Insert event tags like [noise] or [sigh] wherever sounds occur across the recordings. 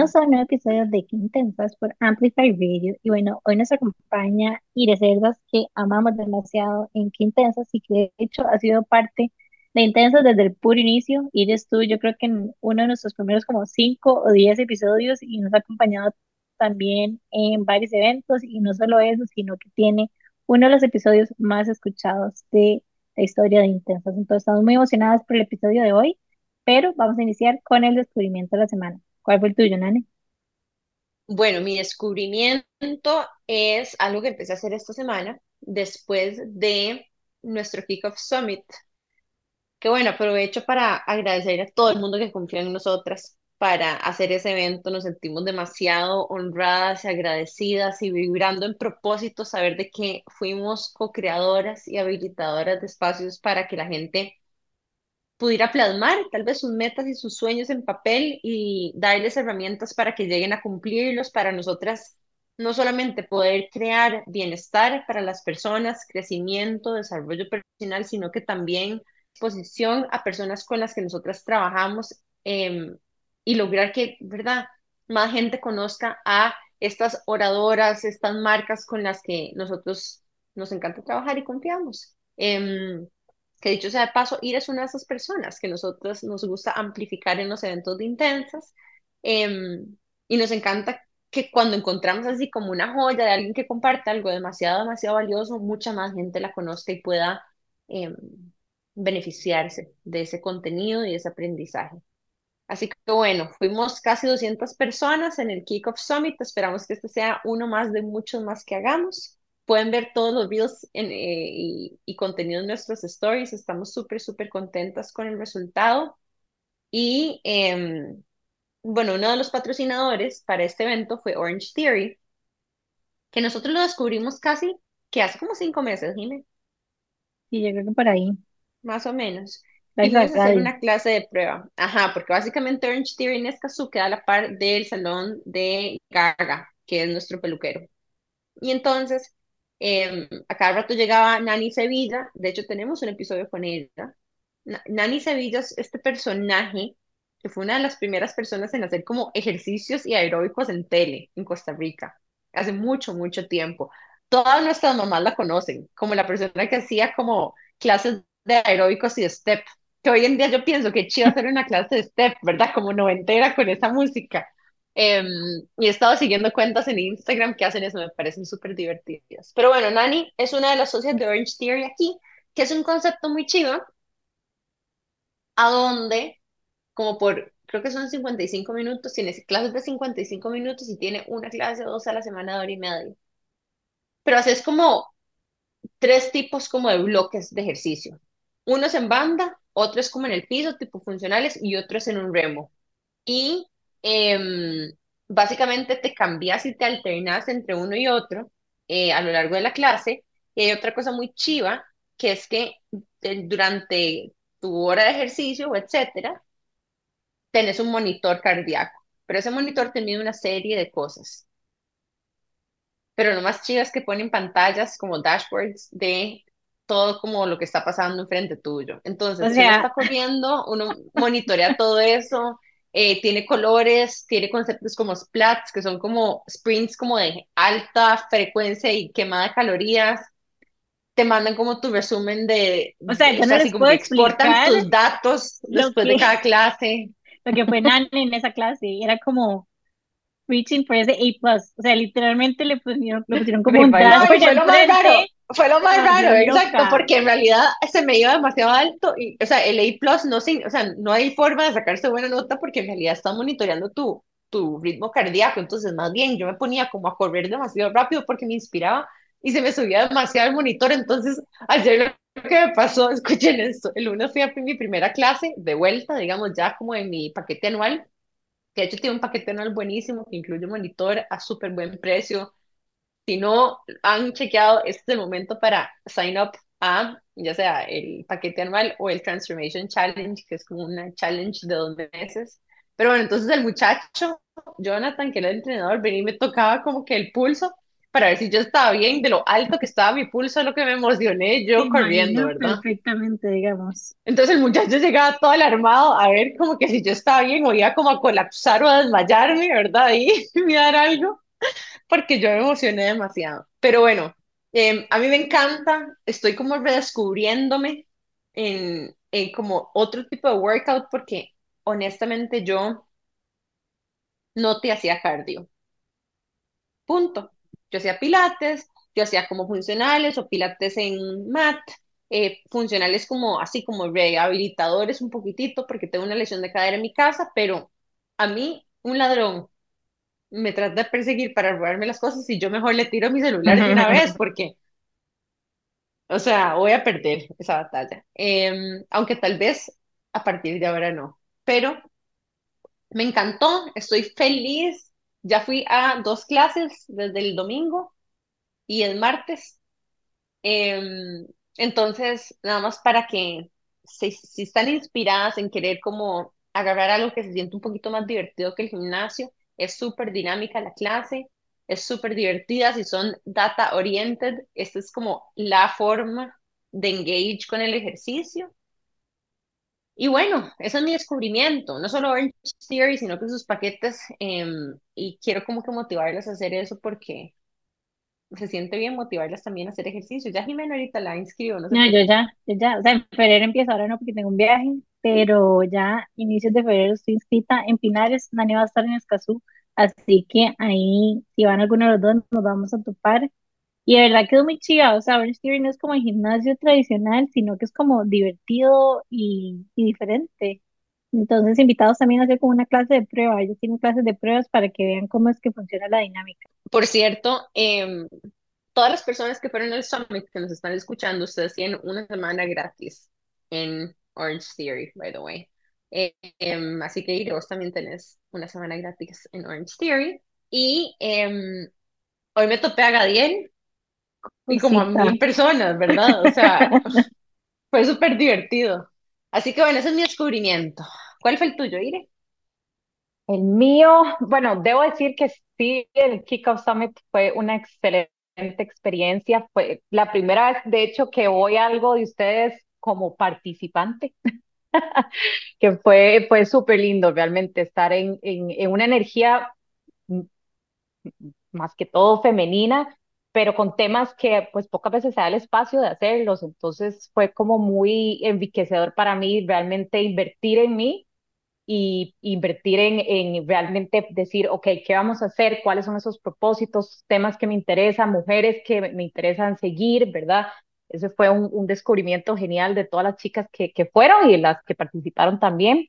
Bienvenidos a un nuevo episodio de Qué Intensas por Amplify Radio. Y bueno, hoy nos acompaña Iris Cerdas, que amamos demasiado en Qué Intensas y que de hecho ha sido parte de Intensas desde el puro inicio. Iris tú, yo creo que en uno de nuestros primeros como cinco o diez episodios y nos ha acompañado también en varios eventos y no solo eso, sino que tiene uno de los episodios más escuchados de la historia de Intensas. Entonces estamos muy emocionadas por el episodio de hoy, pero vamos a iniciar con el descubrimiento de la semana. ¿Cuál fue el tuyo, Nani? Bueno, mi descubrimiento es algo que empecé a hacer esta semana después de nuestro Kickoff Summit. Que bueno, aprovecho para agradecer a todo el mundo que confía en nosotras para hacer ese evento. Nos sentimos demasiado honradas agradecidas y vibrando en propósito, saber de que fuimos co-creadoras y habilitadoras de espacios para que la gente pudiera plasmar tal vez sus metas y sus sueños en papel y darles herramientas para que lleguen a cumplirlos, para nosotras no solamente poder crear bienestar para las personas, crecimiento, desarrollo personal, sino que también exposición a personas con las que nosotras trabajamos em, y lograr que, ¿verdad?, más gente conozca a estas oradoras, estas marcas con las que nosotros nos encanta trabajar y confiamos. Em, que dicho sea de paso, ir es una de esas personas que nosotros nos gusta amplificar en los eventos de intensas em, y nos encanta que cuando encontramos así como una joya de alguien que comparte algo demasiado, demasiado valioso, mucha más gente la conozca y pueda em, beneficiarse de ese contenido y de ese aprendizaje. Así que bueno, fuimos casi 200 personas en el Kickoff Summit. Esperamos que este sea uno más de muchos más que hagamos. Pueden ver todos los videos eh, y, y contenido en nuestros stories. Estamos súper, súper contentas con el resultado. Y em, bueno, uno de los patrocinadores para este evento fue Orange Theory, que nosotros lo descubrimos casi que hace como cinco meses, Jimé. Sí, yo creo que por ahí. Más o menos. Y vamos a hacer una clase de prueba. Ajá, porque básicamente Orange Theory en Escazú queda a la par del salón de Gaga, que es nuestro peluquero. Y entonces eh, a cada rato llegaba Nani Sevilla, de hecho tenemos un episodio con ella. Nani Sevilla es este personaje que fue una de las primeras personas en hacer como ejercicios y aeróbicos en tele en Costa Rica, hace mucho, mucho tiempo. Todas nuestras mamás la conocen como la persona que hacía como clases de aeróbicos y de step, que hoy en día yo pienso que chido hacer una clase de step, ¿verdad? Como noventera con esa música. Em, y he estado siguiendo cuentas en Instagram que hacen eso, me parecen súper divertidas. Pero bueno, Nani es una de las socias de Orange Theory aquí, que es un concepto muy chido, a donde, como por, creo que son 55 minutos, tiene clases de 55 minutos y tiene una clase o dos a la semana de hora y media. Pero haces como tres tipos como de bloques de ejercicio. Uno es en banda, otro es como en el piso, tipo funcionales, y otro es en un remo. Y Em, básicamente te cambias y te alternas entre uno y otro eh, a lo largo de la clase. Y hay otra cosa muy chiva, que es que eh, durante tu hora de ejercicio o etcétera, tenés un monitor cardíaco, pero ese monitor te mide una serie de cosas. Pero lo más chido es que ponen pantallas como dashboards de todo como lo que está pasando enfrente tuyo. Entonces, si uno está corriendo, uno monitorea todo eso, eh, tiene colores, tiene conceptos como splats, que son como sprints como de alta frecuencia y quemada de calorías. Te mandan como tu resumen de, o sea, yo no les puedo exportan tus datos después de cada clase. [laughs] Lo que fue Nani en esa clase era como reaching for ese A+. O sea, literalmente le pusieron, le pusieron como un fue lo más raro, exacto, porque en realidad se me iba demasiado alto y, o sea, el A plus no, o sea, no hay forma de sacarse buena nota porque en realidad está monitoreando tu, tu ritmo cardíaco, entonces más bien yo me ponía como a correr demasiado rápido porque me inspiraba y se me subía demasiado el monitor, entonces ayer lo que me pasó, [laughs] escuchen esto, el lunes fui a mi primera clase de vuelta, digamos ya como en mi paquete anual, de hecho tiene un paquete anual buenísimo que incluye monitor a súper buen precio, si no han chequeado, este es el momento para sign up a ya sea el paquete anual o el Transformation Challenge, que es como una challenge de dos meses. Pero bueno, entonces el muchacho, Jonathan, que era el entrenador, venía y me tocaba como que el pulso para ver si yo estaba bien, de lo alto que estaba mi pulso, lo que me emocioné yo corriendo, ¿verdad? Perfectamente, digamos. Entonces el muchacho llegaba todo alarmado a ver como que si yo estaba bien o iba como a colapsar o a desmayarme, ¿verdad? Y [laughs] me dar algo, porque yo me emocioné demasiado. Pero bueno, em, a mí me encanta, estoy como redescubriéndome en, en como otro tipo de workout porque honestamente yo no te hacía cardio. Punto. Yo hacía pilates, yo hacía como funcionales o pilates en mat, eh, funcionales como así como rehabilitadores un poquitito porque tengo una lesión de cadera en mi casa, pero a mí un ladrón me trata de perseguir para robarme las cosas y yo mejor le tiro mi celular de una vez [laughs] porque, o sea, voy a perder esa batalla. Em, aunque tal vez a partir de ahora no, pero me encantó, estoy feliz. Ya fui a dos clases desde el domingo y el martes. Em, entonces, nada más para que si, si, están inspiradas en querer como agarrar algo que se siente un poquito más divertido que el gimnasio, es súper dinámica la clase, es súper divertida. Si son data oriented, esta es como la forma de engage con el ejercicio. Y bueno, ese es mi descubrimiento, no solo Orange Theory, sino que sus paquetes, em, y quiero como que motivarlas a hacer eso porque se siente bien motivarlas también a hacer ejercicio. Ya Jimena ahorita la inscribo, no sé. No, yo ya, yo ya, o sea, en febrero empiezo, ahora no porque tengo un viaje, pero ya inicios de febrero estoy inscrita en Pinares, Nani va a estar en Escazú, así que ahí, si van alguno de los dos, nos vamos a topar. Y de verdad quedó muy chiva, o sea, Orange Theory no es como el gimnasio tradicional, sino que es como divertido y, y diferente. Entonces, invitados también a hacer como una clase de prueba. Ellos tienen clases de pruebas para que vean cómo es que funciona la dinámica. Por cierto, em, todas las personas que fueron al Summit, que nos están escuchando, ustedes tienen una semana gratis en Orange Theory, by the way. Em, así que vos también tenés una semana gratis en Orange Theory. Y em, hoy me topé a Gadiel y como a mil personas, ¿verdad? O sea, [laughs] fue súper divertido. Así que bueno, ese es mi descubrimiento. ¿Cuál fue el tuyo, Ire? El mío, bueno, debo decir que sí, el Kickoff Summit fue una excelente experiencia. Fue la primera vez, de hecho, que voy a algo de ustedes como participante, [laughs] que fue, fue súper lindo realmente estar en, en, en una energía más que todo femenina, pero con temas que pues pocas veces se da el espacio de hacerlos, entonces fue como muy enriquecedor para mí realmente invertir en mí y invertir en, en realmente decir, ok, ¿qué vamos a hacer? ¿Cuáles son esos propósitos, temas que me interesan, mujeres que me interesan seguir, ¿verdad? Ese fue un, un descubrimiento genial de todas las chicas que, que fueron y las que participaron también.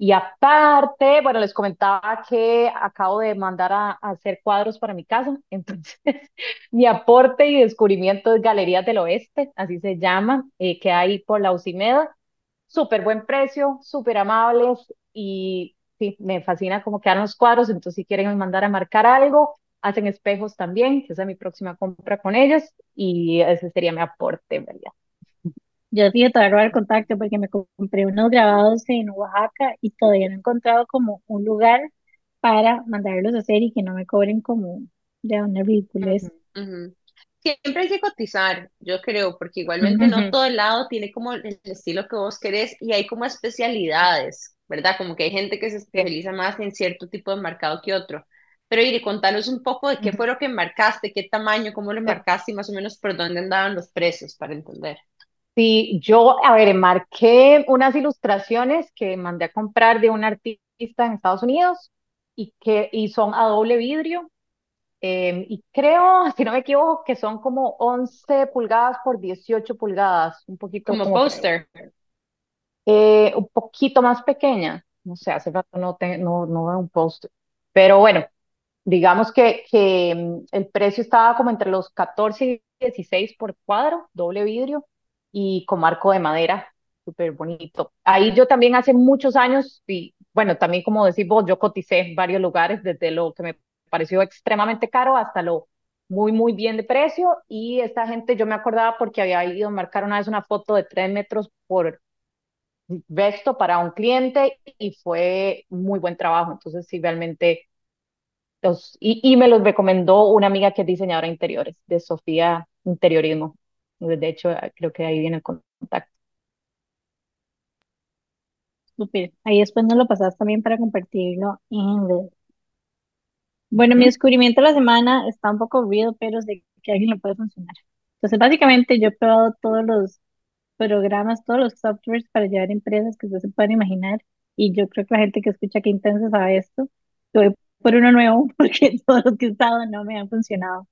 Y aparte, bueno, les comentaba que acabo de mandar a, hacer cuadros para mi casa, [laughs] entonces mi aporte y descubrimiento es Galerías del Oeste, así se llama, eh, que hay por la Ucimeda. Súper buen precio, súper amables y me fascina cómo quedan los cuadros, entonces si quieren mandar a marcar algo, hacen espejos también, que esa es mi próxima compra con ellos y ese sería mi aporte, ¿verdad? Yo sí te voy a el contacto porque me compré unos grabados en Oaxaca y todavía no he encontrado como un lugar para mandarlos a hacer y que no me cobren como de una ridiculez. Siempre hay que cotizar, yo creo, porque igualmente no todo el lado tiene como el estilo que vos querés y hay como especialidades, ¿verdad? Como que hay gente que se especializa más en cierto tipo de mercado que otro. Pero Iri, contanos un poco de qué fue lo que marcaste, qué tamaño, cómo lo marcaste y más o menos por dónde andaban los precios para entender. Sí, yo, a ver, marqué unas ilustraciones que mandé a comprar de un artista en Estados Unidos y que y son a doble vidrio. Em, y creo, [laughs] si no me equivoco, que son como 11 pulgadas por 18 pulgadas, un poquito como, póster. Eh, un poquito más pequeña, no sé, hace rato no, no, no veo un póster. Pero bueno, digamos que, que em, el precio estaba como entre los 14 y 16 por cuadro, doble vidrio y con marco de madera, súper bonito. Ahí yo también hace muchos años, y bueno, también como decís vos, yo coticé en varios lugares, desde lo que me pareció extremadamente caro hasta lo muy, muy bien de precio. Y esta gente, yo me acordaba porque había ido a marcar una vez una foto de tres metros por vesto para un cliente y fue muy buen trabajo. Entonces, sí, realmente y, y, me los recomendó una amiga que es diseñadora de interiores, de Sofía Interiorismo. De hecho, creo que ahí viene el contacto. Súper. Ahí después nos lo pasas también para compartirlo en Bueno, mi descubrimiento de la semana está un poco ruido, pero sé que alguien lo puede funcionar. Entonces, básicamente yo he probado todos los programas, todos los softwares para llevar empresas que ustedes se pueden imaginar. Y yo creo que la gente que escucha que intensa sabe esto. Voy por uno nuevo [laughs] porque todos los que he usado no me han funcionado.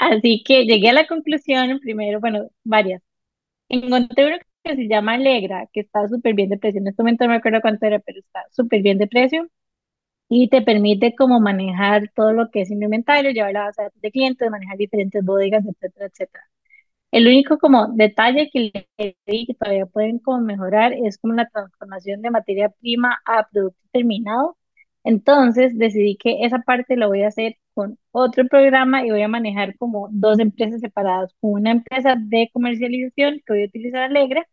Así que llegué a la conclusión, primero, bueno, varias. Encontré uno que se llama Alegra, que está súper bien de precio. En este momento no me acuerdo cuánto era, pero está súper bien de precio. Y te permite como manejar todo lo que es inventario, llevar la base de clientes, manejar diferentes bodegas, etcétera, etcétera. El único como detalle que le di que todavía pueden como mejorar es como la transformación de materia prima a producto terminado. Entonces decidí que esa parte la voy a hacer con otro programa y voy a manejar como dos empresas separadas. Una empresa de comercialización que voy a utilizar Alegra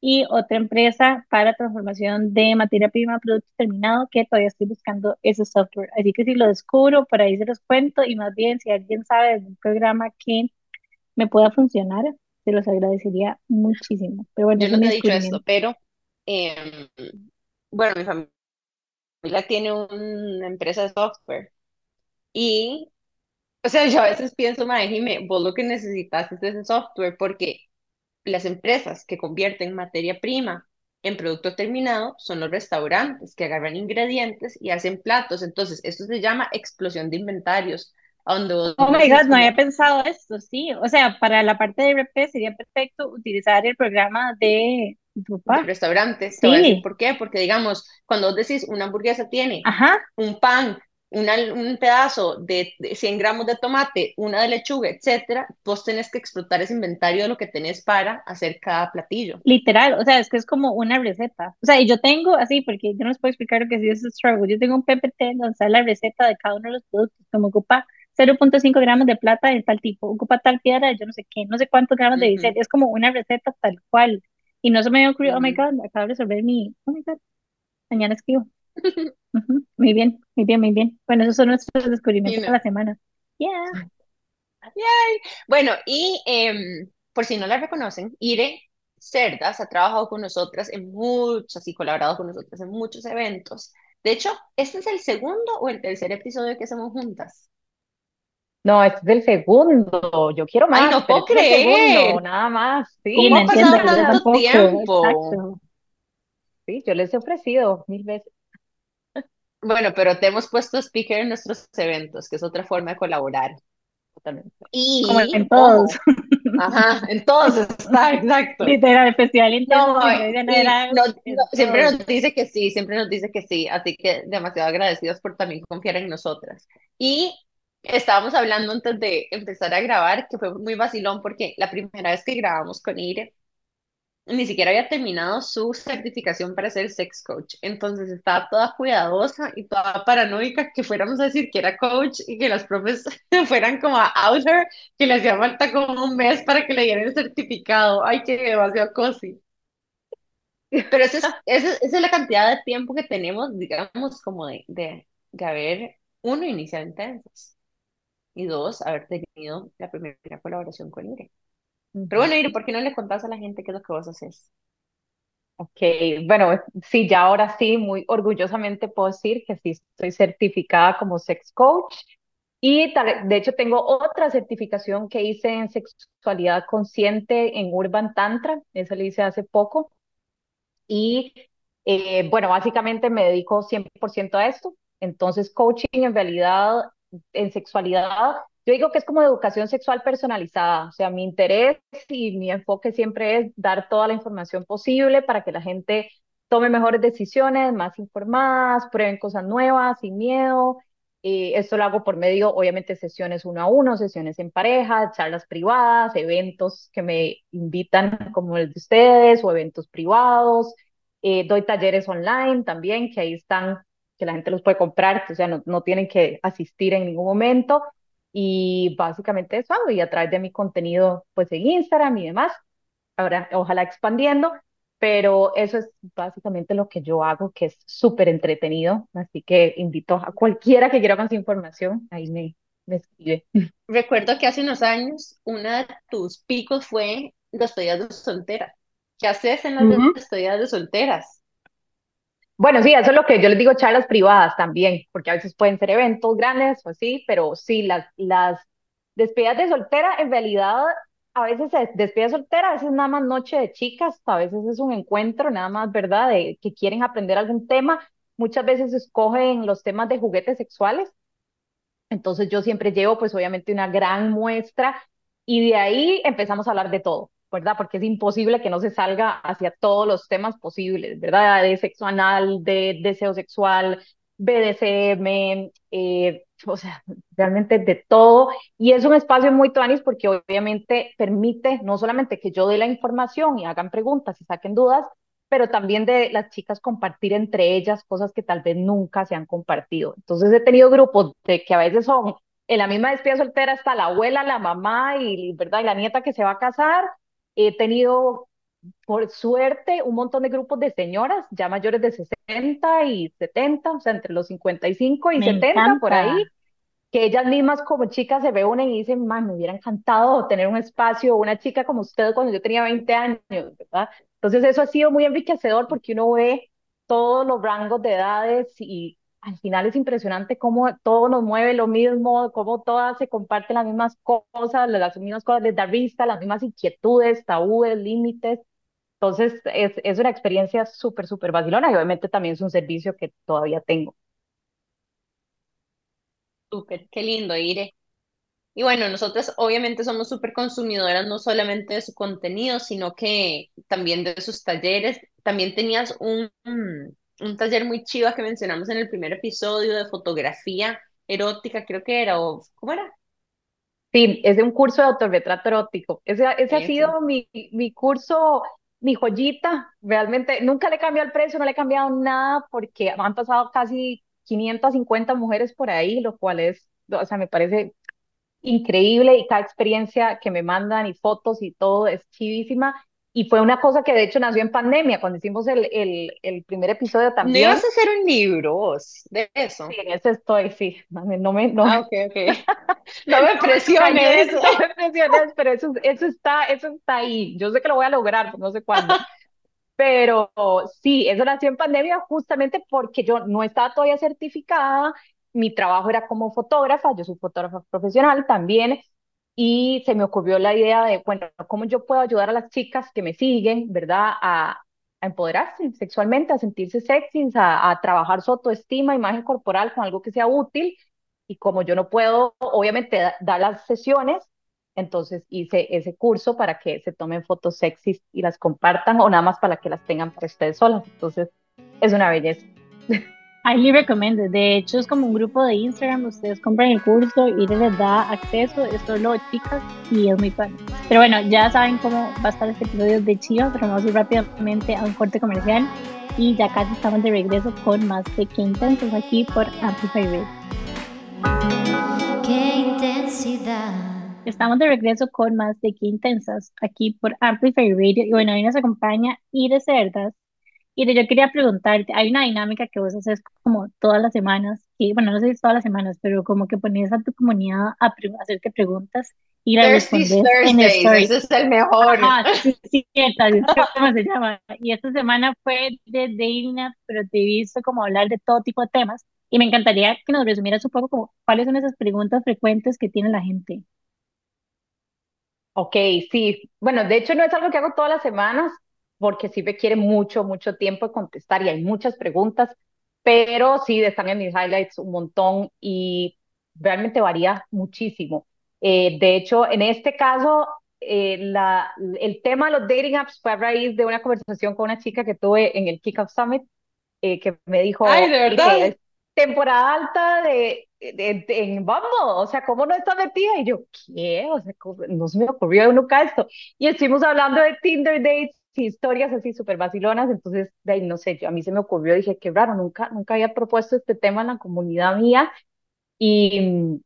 y otra empresa para transformación de materia prima a producto terminado que todavía estoy buscando ese software. Así que si lo descubro, por ahí se los cuento y más bien si alguien sabe de un programa que me pueda funcionar, se los agradecería muchísimo. Pero bueno, Yo no te he dicho esto, pero em, bueno, mi familia tiene una empresa de software y, o sea, yo a veces pienso, Mae, vos lo que necesitas es ese software porque las empresas que convierten materia prima en producto terminado son los restaurantes que agarran ingredientes y hacen platos. Entonces, esto se llama explosión de inventarios. Oh my God, no había pensado esto, sí. O sea, para la parte de RP sería perfecto utilizar el programa de papá. restaurantes. Sí. por qué, porque digamos, cuando vos decís una hamburguesa tiene un pan, un pedazo de, 100 gramos de tomate, una de lechuga, etcétera, vos tenés que explotar ese inventario de lo que tenés para hacer cada platillo. Literal, o sea, es que es como una receta. O sea, y yo tengo así, porque yo no les puedo explicar lo que es ese struggle. Yo tengo un PPT donde está la receta de cada uno de los productos, como ocupa 0.5 gramos de plata de tal tipo, ocupa tal piedra yo no sé qué, no sé cuántos gramos de bisel, es como una receta tal cual. Y no se me había ocurrido, oh my God, acabo de resolver mi, oh my God, mañana escribo. [laughs] Muy bien, muy bien, muy bien. Bueno, esos son nuestros descubrimientos de la semana. Yeah. Bueno, y em, por si no la reconocen, Ire Cerdas ha trabajado con nosotras en muchos y colaborado con nosotras en muchos eventos. De hecho, ¿este es el segundo o el tercer episodio que hacemos juntas? No, este es el segundo. Yo quiero más. Ay, no puedo este creer. nada más. Sí, ¿Cómo ha pasado tanto tiempo? Sí, yo les he ofrecido mil veces. Bueno, pero te hemos puesto speaker en nuestros eventos, que es otra forma de colaborar. Totalmente. Y, Como en todos. Ajá, en todos está, exacto. Literal, especial no, siempre nos dice que sí, siempre nos dice que sí, así que demasiado agradecidos por también confiar en nosotras. Y estábamos hablando antes de empezar a grabar, que fue muy vacilón porque la primera vez que grabamos con Ire, ni siquiera había terminado su certificación para ser sex coach. Entonces estaba toda cuidadosa y toda paranoica que fuéramos a decir que era coach y que las profes [laughs] fueran como a out que le hacía falta como un mes para que le dieran el certificado. Ay, que demasiado cosi. Pero esa es, [laughs] esa es la cantidad de tiempo que tenemos, digamos, como de, de, de haber, uno, iniciado intensas y dos, haber tenido la primera colaboración con Ire. Pero bueno, Ire, ¿por qué no le contás a la gente qué es lo que vos haces? Ok, bueno, sí, ya ahora sí, muy orgullosamente puedo decir que sí estoy certificada como sex coach y de hecho tengo otra certificación que hice en sexualidad consciente en Urban Tantra, esa la hice hace poco. Y eh, bueno, básicamente me dedico 100% a esto. Entonces, coaching en realidad en sexualidad, yo digo que es como educación sexual personalizada, o sea, mi interés y mi enfoque siempre es dar toda la información posible para que la gente tome mejores decisiones, más informadas, prueben cosas nuevas, sin miedo. Y esto lo hago por medio, obviamente, sesiones uno a uno, sesiones en pareja, charlas privadas, eventos que me invitan como el de ustedes o eventos privados. Eh, doy talleres online también, que ahí están que la gente los puede comprar, o sea, no, no tienen que asistir en ningún momento. Y básicamente eso hago, y a través de mi contenido, pues en Instagram y demás, ahora ojalá expandiendo. pero eso es básicamente lo que yo hago, que es súper entretenido, así que invito a cualquiera que quiera más información, ahí me, me escribe. [laughs] Recuerdo que hace unos años una de tus picos fue despedidas de solteras. ¿Qué haces en las despedidas de solteras? Bueno, sí, eso es lo que yo les digo, charlas privadas también, porque a veces pueden ser eventos grandes o así, pero sí, las, las despedidas de soltera en realidad a veces es despedida soltera, a veces nada más noche de chicas, a veces es un encuentro nada más, ¿verdad? De que quieren aprender algún tema. Muchas veces escogen los temas de juguetes sexuales. Entonces yo siempre llevo pues obviamente una gran muestra y de ahí empezamos a hablar de todo, ¿verdad? Porque es imposible que no se salga hacia todos los temas posibles, ¿verdad? De sexo anal, de deseo sexual, BDSM, eh, o sea, realmente de todo. Y es un espacio muy tuanis porque obviamente permite no solamente que yo dé la información y hagan preguntas y saquen dudas, pero también de las chicas compartir entre ellas cosas que tal vez nunca se han compartido. Entonces he tenido grupos de que a veces son en la misma despedida soltera está la abuela, la mamá y, ¿verdad? y la nieta que se va a casar. He tenido por suerte, un montón de grupos de señoras ya mayores de 60 y 70, o sea, entre los 55 y 70 por ahí, que ellas mismas como chicas se reúnen y dicen, man, me hubiera encantado tener un espacio, una chica como usted cuando yo tenía 20 años, ¿verdad? Entonces eso ha sido muy enriquecedor porque uno ve todos los rangos de edades y al final es impresionante cómo todo nos mueve lo mismo, cómo todas se comparten las mismas cosas, las mismas cosas les da risa, las mismas inquietudes, tabúes, límites. Entonces, es, es una experiencia súper, súper vacilona y obviamente también es un servicio que todavía tengo. Súper, qué lindo, Ire. Y bueno, nosotros obviamente somos súper consumidoras no solamente de su contenido, sino que también de sus talleres. También tenías un, un taller muy chiva que mencionamos en el primer episodio de fotografía erótica, creo que era, o ¿cómo era? Sí, es de un curso de autorretrato erótico. Ese, ese ha sido mi, mi curso mi joyita, realmente nunca le he cambiado el precio, no le he cambiado nada porque han pasado casi 550 mujeres por ahí, lo cual es, o sea, me parece increíble y cada experiencia que me mandan y fotos y todo es chivísima. Y fue una cosa que de hecho nació en pandemia, cuando hicimos el, el, el primer episodio también. ¿No ibas a hacer un libro de eso? Sí, en eso estoy, sí. No me, no me, no, ah, ok, ok. [laughs] no me presiones. no me presiones, pero eso, eso, está, eso está ahí. Yo sé que lo voy a lograr, no sé cuándo. Pero sí, eso nació en pandemia justamente porque yo no estaba todavía certificada, mi trabajo era como fotógrafa, yo soy fotógrafa profesional también, y se me ocurrió la idea de, bueno, ¿cómo yo puedo ayudar a las chicas que me siguen, ¿verdad? A, a empoderarse sexualmente, a sentirse sexy, a, a, trabajar su autoestima, imagen corporal con algo que sea útil. Y como yo no puedo, obviamente, dar las sesiones, entonces hice ese curso para que se tomen fotos sexys y las compartan o nada más para que las tengan para ustedes solas. Entonces, es una belleza. [laughs] Highly recommended. De hecho, es como un grupo de Instagram. Ustedes compran el curso y les da acceso. Es solo chicas y es muy fácil. Pero bueno, ya saben cómo va a estar este episodio de Chivas. Pero vamos a ir rápidamente a un corte comercial. Y ya casi estamos de regreso con más de Qué Intensos aquí por Amplify Radio. Qué intensidad. Estamos de regreso con más de Qué Intensas aquí por Amplify Radio. Y bueno, hoy nos acompaña Iris Cerdas y yo quería preguntarte, hay una dinámica que vos haces como todas las semanas, y bueno, no sé si todas las semanas, pero como que pones a tu comunidad a hacerte preguntas y las respondes en story. Ese es el mejor. Ah, sí, sí, [laughs] ¿cómo se llama? Y esta semana fue de dating pero te he visto como hablar de todo tipo de temas y me encantaría que nos resumieras un poco como cuáles son esas preguntas frecuentes que tiene la gente. Ok, sí. Bueno, de hecho no es algo que hago todas las semanas, porque sí requiere mucho, mucho tiempo de contestar y hay muchas preguntas, pero sí están en mis highlights un montón y realmente varía muchísimo. Eh, de hecho, en este caso, eh, la, el tema de los dating apps fue a raíz de una conversación con una chica que tuve en el Kickoff Summit, eh, que me dijo, Ay, ¿de verdad? temporada alta de, de, en Bumble, o sea, ¿cómo no está metida? Y yo, ¿qué? O sea, no se me ocurrió nunca esto. Y estuvimos hablando de Tinder dates historias así súper vacilonas, entonces, de ahí, no sé, yo, a mí se me ocurrió, dije, qué raro, nunca, nunca había propuesto este tema en la comunidad mía, y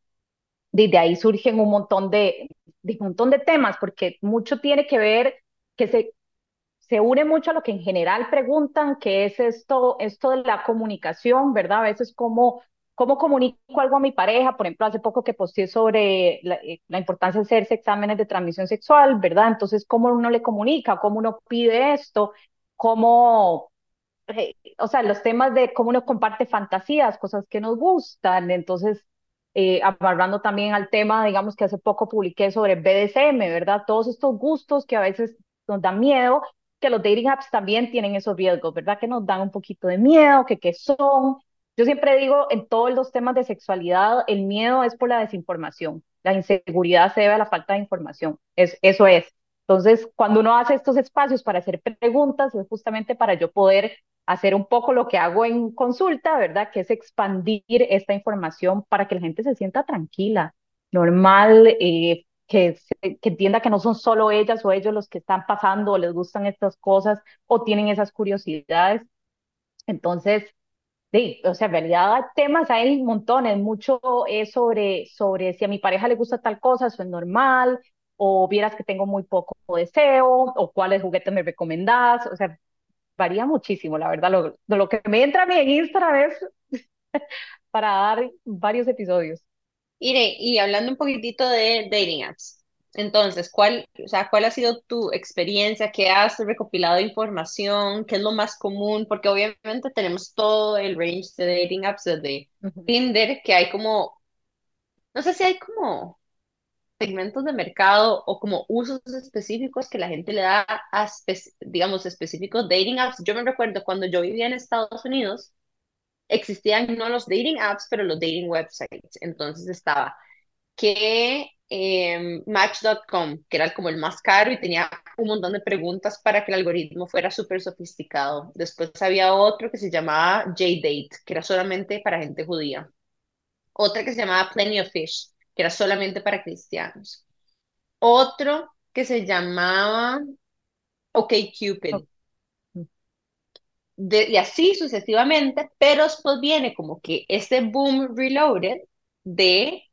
desde ahí surgen un montón de, de, montón de temas, porque mucho tiene que ver que se, se une mucho a lo que en general preguntan, que es esto, esto de la comunicación, ¿verdad? A veces como ¿Cómo comunico algo a mi pareja? Por ejemplo, hace poco que posteé sobre la, eh, la, importancia de hacerse exámenes de transmisión sexual, ¿verdad? Entonces, ¿cómo uno le comunica? ¿Cómo uno pide esto? ¿Cómo, eh, o sea, los temas de cómo uno comparte fantasías, cosas que nos gustan? Entonces, eh, amarrando también al tema, digamos que hace poco publiqué sobre BDSM, ¿verdad? Todos estos gustos que a veces nos dan miedo, que los dating apps también tienen esos riesgos, ¿verdad? Que nos dan un poquito de miedo, que qué son, yo siempre digo, en todos los temas de sexualidad, el miedo es por la desinformación, la inseguridad se debe a la falta de información, es, eso es. Entonces, cuando uno hace estos espacios para hacer preguntas, es justamente para yo poder hacer un poco lo que hago en consulta, ¿verdad? Que es expandir esta información para que la gente se sienta tranquila, normal, eh, que, que entienda que no son solo ellas o ellos los que están pasando o les gustan estas cosas o tienen esas curiosidades. Entonces, Sí, o sea, en realidad temas hay montones, mucho es sobre, sobre si a mi pareja le gusta tal cosa, eso es normal, o vieras que tengo muy poco deseo, o cuáles juguetes me recomendás, o sea, varía muchísimo, la verdad, lo, lo que me entra a mí en Instagram es [laughs] para dar varios episodios. Irene, y hablando un poquitito de dating apps, entonces, ¿cuál, o sea, ¿cuál ha sido tu experiencia? ¿Qué has recopilado información? ¿Qué es lo más común? Porque obviamente tenemos todo el range de dating apps desde Tinder, que hay como, no sé si hay como segmentos de mercado o como usos específicos que la gente le da a, digamos, específicos dating apps. Yo me recuerdo cuando yo vivía en Estados Unidos, existían no los dating apps, pero los dating websites. Entonces estaba que eh, Match.com, que era como el más caro y tenía un montón de preguntas para que el algoritmo fuera súper sofisticado. Después había otro que se llamaba JDate, que era solamente para gente judía. Otra que se llamaba Plenty of Fish, que era solamente para cristianos. Otro que se llamaba OkCupid. De, y así sucesivamente, pero después viene como que este boom reloaded de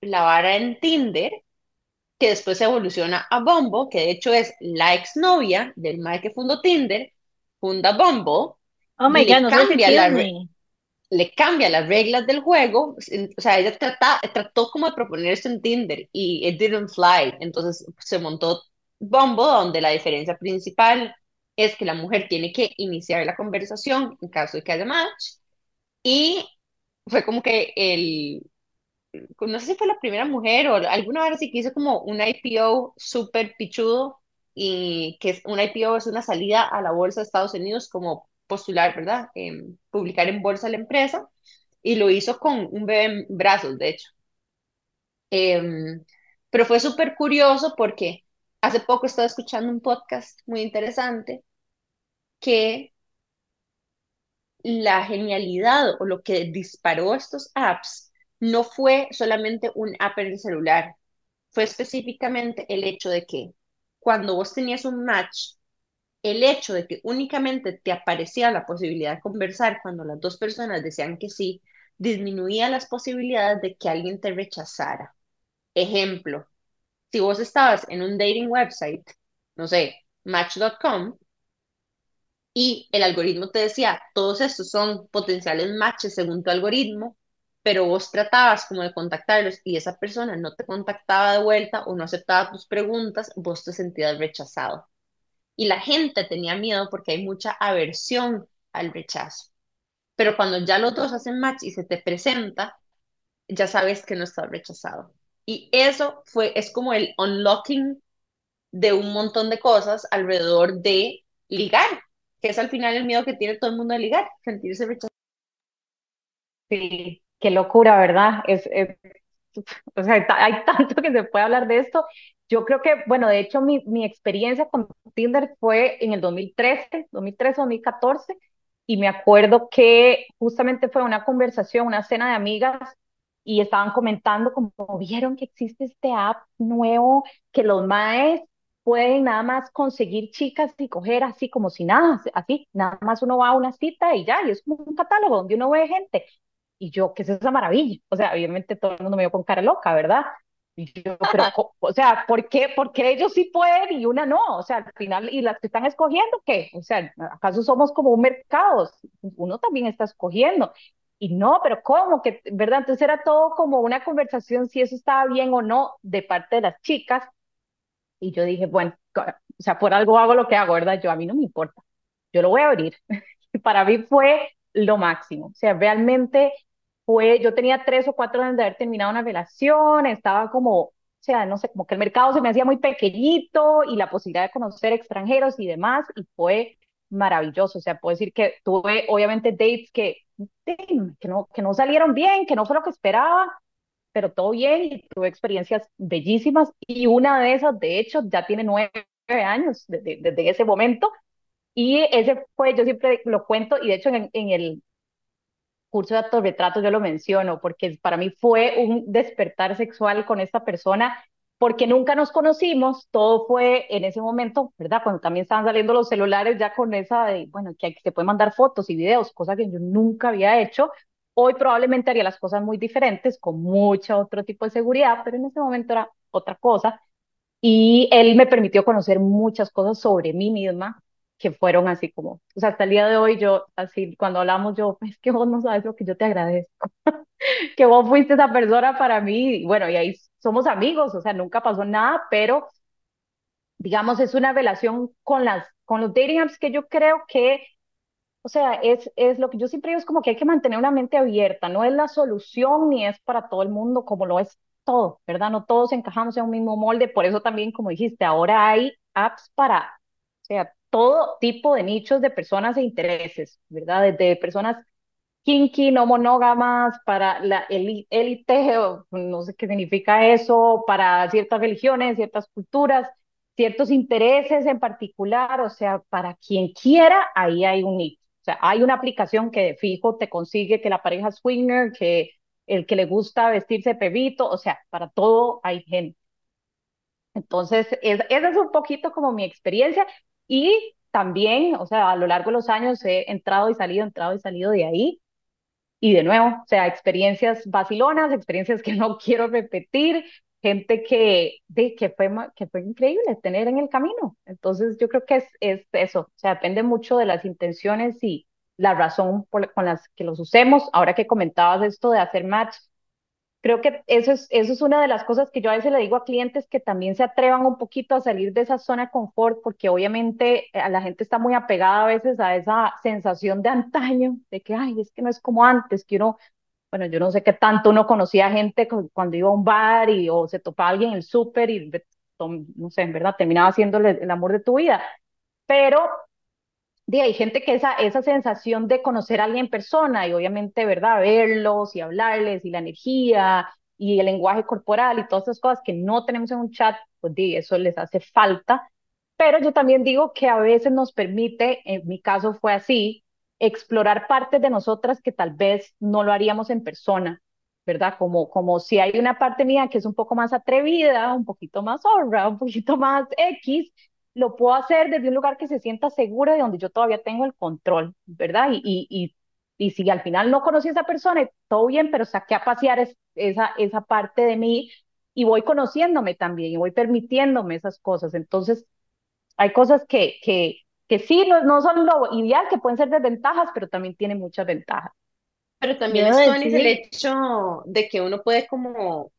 la vara en Tinder, que después se evoluciona a Bumble, que de hecho es la exnovia del mal que fundó Tinder, funda Bumble, oh my le, God, cambia le cambia las reglas del juego, o sea, ella trata, trató como de proponer esto en Tinder y it didn't fly, entonces se montó Bumble, donde la diferencia principal es que la mujer tiene que iniciar la conversación en caso de que haya match, y fue como que el, no sé si fue la primera mujer o alguna vez sí que hizo como un IPO súper pichudo y que un IPO es una salida a la bolsa de Estados Unidos como postular, ¿verdad? Em, publicar en bolsa la empresa y lo hizo con un bebé en brazos, de hecho. Em, pero fue súper curioso porque hace poco estaba escuchando un podcast muy interesante que la genialidad o lo que disparó estos apps no fue solamente un app en el celular, fue específicamente el hecho de que cuando vos tenías un match, el hecho de que únicamente te aparecía la posibilidad de conversar cuando las dos personas decían que sí, disminuía las posibilidades de que alguien te rechazara. Ejemplo, si vos estabas en un dating website, no sé, match.com, y el algoritmo te decía, todos estos son potenciales matches según tu algoritmo, pero vos tratabas como de contactarlos y esa persona no te contactaba de vuelta o no aceptaba tus preguntas, vos te sentías rechazado. Y la gente tenía miedo porque hay mucha aversión al rechazo. Pero cuando ya los dos hacen match y se te presenta, ya sabes que no estás rechazado. Y eso fue, es como el unlocking de un montón de cosas alrededor de ligar, que es al final el miedo que tiene todo el mundo de ligar, sentirse rechazado. Sí, qué locura, ¿verdad? Es, o sea, hay [laughs] tanto que se puede hablar de esto. Yo creo que, bueno, de hecho, mi, mi experiencia con Tinder fue en el 2013, 2013, 2014, y me acuerdo que justamente fue una conversación, una cena de amigas, y estaban comentando como vieron que existe este app nuevo, que los maes pueden nada más conseguir chicas y coger así como si nada, así, nada más uno va a una cita y ya, y es como un catálogo donde uno ve gente. Y yo, ¿qué es esa maravilla? O sea, obviamente todo el mundo me vio con cara loca, ¿verdad? Y yo, pero, [laughs] o sea, ¿por qué, ¿por qué ellos sí pueden y una no? O sea, al final, ¿y las que están escogiendo qué? O sea, ¿acaso somos como un mercado? Uno también está escogiendo. Y no, pero ¿cómo? que ¿Verdad? Entonces era todo como una conversación si eso estaba bien o no de parte de las chicas. Y yo dije, bueno, o sea, por algo hago lo que hago, ¿verdad? Yo a mí no me importa. Yo lo voy a abrir. [laughs] Para mí fue lo máximo. O sea, realmente fue, yo tenía tres o cuatro años de haber terminado una relación, estaba como, o sea, no sé, como que el mercado se me hacía muy pequeñito y la posibilidad de conocer extranjeros y demás, y fue maravilloso. O sea, puedo decir que tuve obviamente dates que, que, no, que no salieron bien, que no fue lo que esperaba, pero todo bien y tuve experiencias bellísimas y una de esas, de hecho, ya tiene nueve años desde, desde ese momento. Y ese fue, yo siempre lo cuento, y de hecho en, en el curso de autorretrato yo lo menciono, porque para mí fue un despertar sexual con esta persona, porque nunca nos conocimos, todo fue en ese momento, ¿verdad? Cuando también estaban saliendo los celulares ya con esa de, bueno, que se puede mandar fotos y videos, cosa que yo nunca había hecho. Hoy probablemente haría las cosas muy diferentes, con mucho otro tipo de seguridad, pero en ese momento era otra cosa. Y él me permitió conocer muchas cosas sobre mí misma, que fueron así como, o sea, hasta el día de hoy yo, así, cuando hablamos yo, es que vos no sabes lo que yo te agradezco, [laughs] que vos fuiste esa persona para mí, bueno, y ahí somos amigos, o sea, nunca pasó nada, pero digamos, es una relación con las, con los dating apps que yo creo que, o sea, es, es lo que yo siempre digo, es como que hay que mantener una mente abierta, no es la solución ni es para todo el mundo como lo es todo, ¿verdad? No todos encajamos en un mismo molde, por eso también, como dijiste, ahora hay apps para, o sea, todo tipo de nichos de personas e intereses, ¿verdad? Desde personas kinky, no monógamas, para la élite, no sé qué significa eso, para ciertas religiones, ciertas culturas, ciertos intereses en particular, o sea, para quien quiera, ahí hay un nicho. O sea, hay una aplicación que de fijo te consigue que la pareja swinger, que el que le gusta vestirse pebito, o sea, para todo hay gente. Entonces, esa es un poquito como mi experiencia. Y también, o sea, a lo largo de los años he entrado y salido, entrado y salido de ahí. Y de nuevo, o sea, experiencias vacilonas, experiencias que no [laughs] quiero repetir, gente que, de, que, fue, que fue increíble tener en el camino. Entonces, yo creo que es, es eso, o sea, depende mucho de las intenciones y la razón por, con las que los usemos. Ahora que comentabas esto de hacer match, creo que eso es, eso es una de las cosas que yo a veces le digo a clientes que también se atrevan un poquito a salir de esa zona de confort, porque obviamente a la gente está muy apegada a veces a esa sensación de antaño, de que, ay, es que no es como antes, que uno, bueno, yo no sé qué tanto uno conocía gente cuando iba a un bar y o se topaba alguien en el súper y, no sé, en verdad, terminaba haciéndole el amor de tu vida. Pero hay gente que esa, esa sensación de conocer a alguien en persona y obviamente, ¿verdad? Verlos y hablarles y la energía y el lenguaje corporal y todas esas cosas que no tenemos en un chat, pues di, eso les hace falta. Pero yo también digo que a veces nos permite, en mi caso fue así, explorar partes de nosotras que tal vez no lo haríamos en persona, ¿verdad? Como, como si hay una parte mía que es un poco más atrevida, un poquito más honra, un poquito más X, lo puedo hacer desde un lugar que se sienta seguro, de donde yo todavía tengo el control, ¿verdad? Y, y, y, si al final no conocí a esa persona, todo bien, pero saqué a pasear esa, esa parte de mí y voy conociéndome también y voy permitiéndome esas cosas. Entonces, hay cosas que, que, que sí no, no son lo ideal, que pueden ser desventajas, pero también tienen muchas ventajas. Pero también es, el hecho de que uno puede como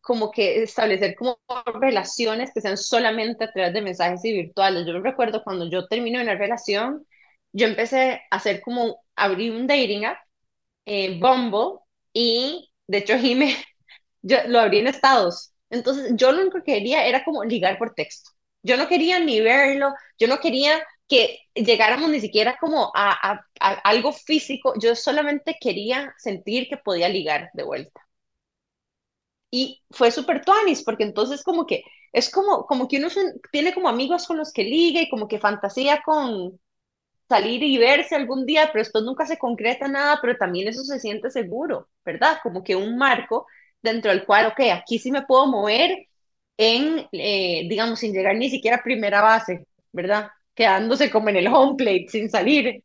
como que establecer como relaciones que sean solamente a través de mensajes y virtuales. Yo recuerdo cuando yo terminé una relación, yo empecé a hacer como, abrir un dating app, eh, Bumble, y de hecho Jime, [laughs] yo lo abrí en estados. Entonces yo lo único que quería era como ligar por texto. Yo no quería ni verlo, yo no quería que llegáramos ni siquiera como a, a, a algo físico, yo solamente quería sentir que podía ligar de vuelta. Y fue súper tuanis, porque entonces como que es como, como que uno tiene como amigos con los que liga y como que fantasía con salir y verse algún día, pero esto nunca se concreta nada, pero también eso se siente seguro, ¿verdad? Como que un marco dentro del cual, ok, aquí sí me puedo mover en, eh, digamos, sin llegar ni siquiera a primera base, ¿verdad? Quedándose como en el home plate, sin salir.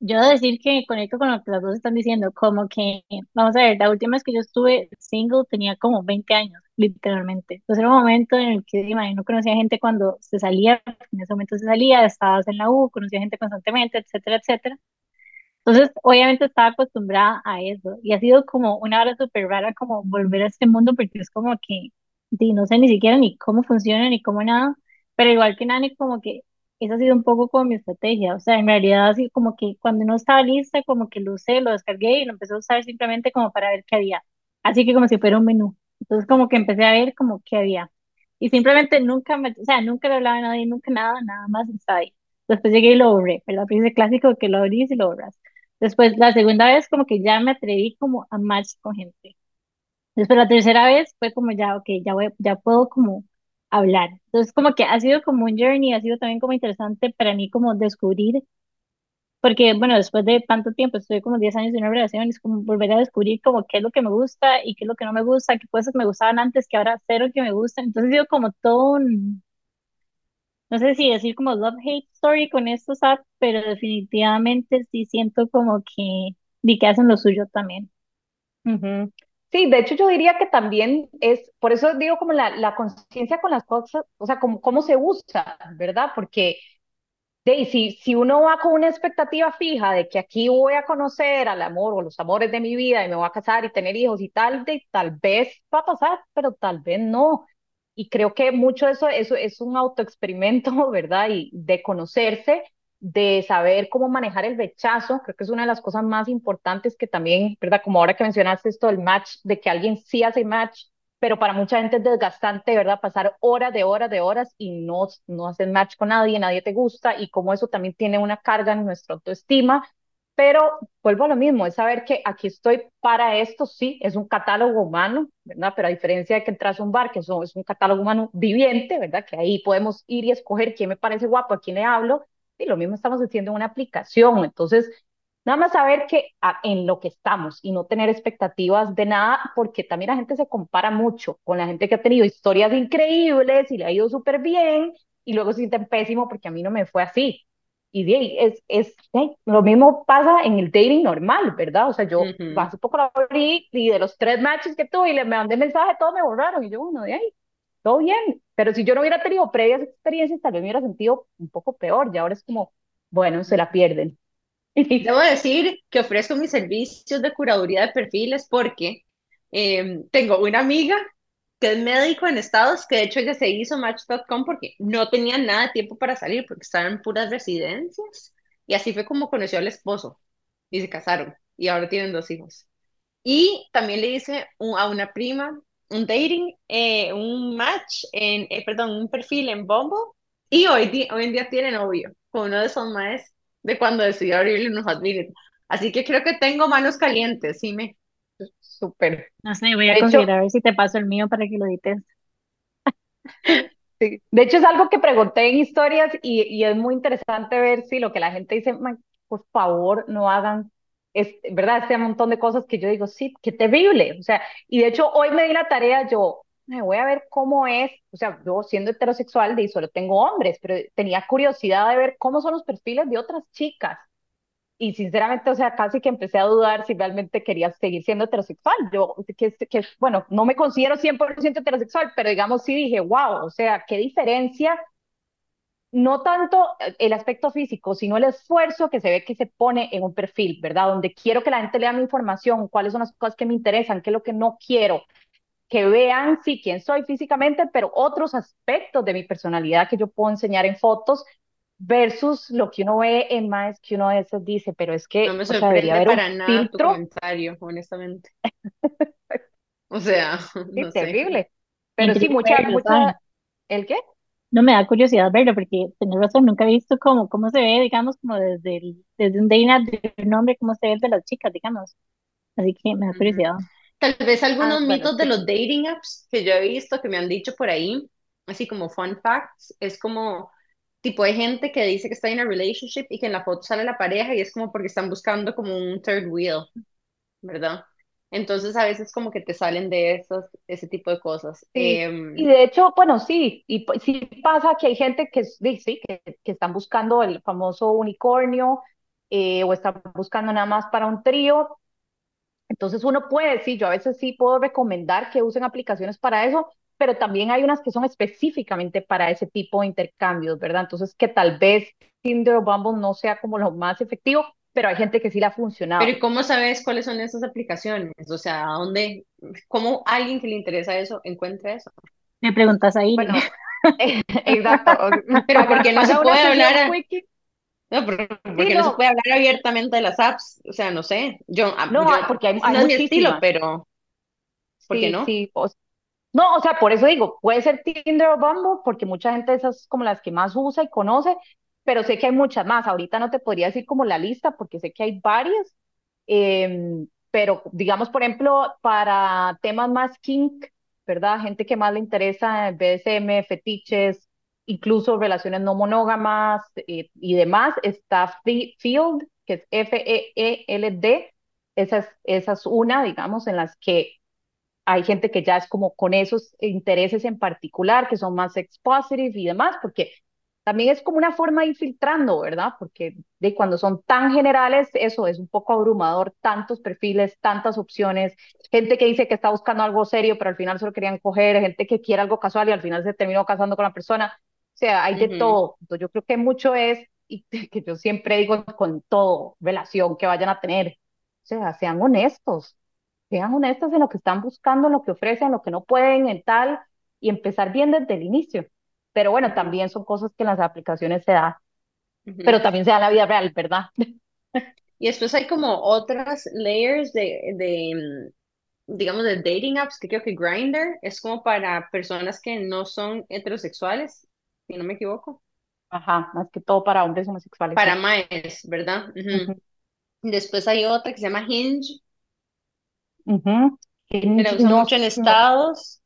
Yo decir que conecto con lo que las dos están diciendo, como que, vamos a ver, la última vez que yo estuve single tenía como 20 años, literalmente. Entonces era un momento en el que, no conocía gente cuando se salía, en ese momento se salía, estabas en la U, conocía gente constantemente, etcétera, etcétera. Entonces, obviamente estaba acostumbrada a eso y ha sido como una hora súper rara como volver a este mundo porque es como que no sé ni siquiera ni cómo funciona ni cómo nada, pero igual que Nani, como que esa ha sido un poco como mi estrategia, o sea, en realidad así como que cuando no estaba lista, como que lo usé, lo descargué y lo empecé a usar simplemente como para ver qué había, así que como si fuera un menú, entonces como que empecé a ver como qué había y simplemente nunca me, o sea, nunca le hablaba a nadie, nunca nada, nada más estaba ahí. Después llegué y lo borré, ¿verdad? Pero ese clásico que lo abrís y lo borras. Después, la segunda vez como que ya me atreví como a match con gente. Después la tercera vez fue como ya, ok, ya, voy, ya puedo como hablar. Entonces como que ha sido como un journey, ha sido también como interesante para mí como descubrir, porque bueno, después de tanto tiempo, estoy como 10 años en una relación, es como volver a descubrir como qué es lo que me gusta y qué es lo que no me gusta, qué cosas me gustaban antes que ahora cero que me gustan. Entonces digo como todo un, no sé si decir como love-hate story con estos apps, pero definitivamente sí siento como que vi que hacen lo suyo también. Sí, de hecho yo diría que también es, por eso digo como la, la conciencia con las cosas, o sea, como cómo se usa, ¿verdad? Porque de, si, si uno va con una expectativa fija de que aquí voy a conocer al amor o los amores de mi vida y me voy a casar y tener hijos y tal, de, tal vez va a pasar, pero tal vez no. Y creo que mucho eso, eso es un autoexperimento, [laughs] ¿verdad? Y de conocerse, de saber cómo manejar el rechazo, creo que es una de las cosas más importantes que también, ¿verdad? Como ahora que mencionaste esto del match, de que alguien sí hace match, pero para mucha gente es desgastante, ¿verdad? Pasar horas de horas de horas y no, no hacer match con nadie, nadie te gusta y como eso también tiene una carga en nuestra autoestima pero vuelvo a lo mismo, es saber que aquí estoy para esto, sí, es un catálogo humano, ¿verdad? Pero a diferencia de que entras a un bar, que es un catálogo humano viviente, ¿verdad? Que ahí podemos ir y escoger quién me parece guapo, a quién le hablo, y lo mismo estamos haciendo en una aplicación. Entonces, nada más saber que en lo que estamos y no tener expectativas de nada, porque también la gente se compara mucho con la gente que ha tenido historias increíbles y le ha ido súper bien, y luego se sienten pésimo porque a mí no me fue así. Y de es, es lo mismo pasa en el dating normal, ¿verdad? O sea, yo hace poco lo abrí y de los tres matches que tuve y le mandé mensaje, todos me borraron. Y yo, bueno, de ahí, todo bien. Pero si yo no hubiera tenido previas experiencias, tal vez me hubiera sentido un poco peor. Y ahora es como, bueno, se la pierden. [laughs] Debo decir que ofrezco mis servicios de curaduría de perfiles porque eh, tengo una amiga que es médico en Estados, que de hecho ella se hizo Match.com porque no tenía nada de tiempo para salir, porque estaban puras residencias. Y así fue como conoció al esposo y se casaron y ahora tienen dos hijos. Y también le hice a una prima un dating, eh, un match, en, eh, perdón, un perfil en Bumble y hoy, hoy en día tiene novio con uno de esos más de cuando decidió abrirle unos admins. Así que creo que tengo manos calientes, sí me. Súper. No sé, voy a considerar a ver si te paso el mío para que lo edites. [laughs] Sí. De hecho, es algo que pregunté en historias y, y, es muy interesante ver si lo que la gente dice, por favor, no hagan, es, ¿verdad? Este montón de cosas que yo digo, sí, qué terrible. O sea, y de hecho, hoy me di la tarea, yo me voy a ver cómo es, o sea, yo siendo heterosexual, de solo tengo hombres, pero tenía curiosidad de ver cómo son los perfiles de otras chicas y sinceramente, o sea, casi que empecé a dudar si realmente quería seguir siendo heterosexual. Yo, que, que bueno, no me considero 100% heterosexual, pero digamos sí dije, wow, o sea, qué diferencia, no tanto el aspecto físico, sino el esfuerzo que se ve que se pone en un perfil, ¿verdad? Donde quiero que la gente lea mi información, cuáles son las cosas que me interesan, qué es lo que no quiero, que vean, sí, quién soy físicamente, pero otros aspectos de mi personalidad que yo puedo enseñar en fotos versus lo que uno ve en más que uno de esos dice, pero es que no me sorprende para nada tu comentario, honestamente. [laughs] o sea, [laughs] no terrible. Pero sí, mucha, mucha, ¿el qué? No me da curiosidad verlo, porque tener razón, nunca he visto cómo, cómo se ve, digamos, como desde, el, desde un Dana de un hombre, cómo se ve el de las chicas, digamos. Así que me da curiosidad. Tal vez algunos ah, mitos de los dating apps que yo he visto, que me han dicho por ahí, así como fun facts, es como tipo de gente que dice que está en una relationship y que en la foto sale la pareja y es como porque están buscando como un third wheel, ¿verdad? Entonces a veces como que te salen de esos, ese tipo de cosas. Em, y de hecho, bueno, sí, y sí pasa que hay gente que, sí, que, que están buscando el famoso unicornio, eh, o están buscando nada más para un trío. Entonces uno puede, sí, yo a veces sí puedo recomendar que usen aplicaciones para eso, pero también hay unas que son específicamente para ese tipo de intercambios, ¿verdad? Entonces que tal vez Tinder o Bumble no sea como lo más efectivo, pero hay gente que sí la ha funcionado. Pero ¿cómo sabes cuáles son esas aplicaciones? O sea, ¿a dónde, cómo alguien que le interesa eso encuentra eso? Me preguntas ahí. Bueno, [laughs] exacto. Pero porque no se puede hablar. No, porque no. se puede hablar abiertamente de las apps. O sea, no sé. Yo, ah, no, porque hay, no es mi estilo, pero. ¿Por qué no? Sí, no, o sea, por eso digo, puede ser Tinder o Bumble, porque mucha gente esas como las que más usa y conoce, pero sé que hay muchas más. Ahorita no te podría decir como la lista porque sé que hay varias, em, pero digamos, por ejemplo, para temas más kink, ¿verdad? Gente que más le interesa BDSM, fetiches, incluso relaciones no monógamas eh, y demás, está Field, que es F-E-E-L-D. Esa es, una, digamos, en las que hay gente que ya es como con esos intereses en particular, que son más sex positive y demás, porque también es como una forma de ir filtrando, ¿verdad? Porque de cuando son tan generales, eso es un poco abrumador, tantos perfiles, tantas opciones, gente que dice que está buscando algo serio, pero al final solo querían coger, gente que quiere algo casual y al final se terminó casando con la persona. O sea, hay de todo. Entonces, yo creo que mucho es, y [laughs] que yo siempre digo con todo, relación que vayan a tener. O sea, sean honestos, sean honestos en lo que están buscando, en lo que ofrecen, en lo que no pueden, en tal, y empezar bien desde el inicio. Pero bueno, también son cosas que en las aplicaciones se da, pero también se da en la vida real, ¿verdad? [laughs] Y después hay como otras layers de, de, digamos, de dating apps, que creo que Grindr es como para personas que no son heterosexuales, si no me equivoco. Ajá, más que todo para hombres homosexuales. Para maes, ¿verdad? Después hay otra que se llama Hinge. Hinge no, mucho en Estados.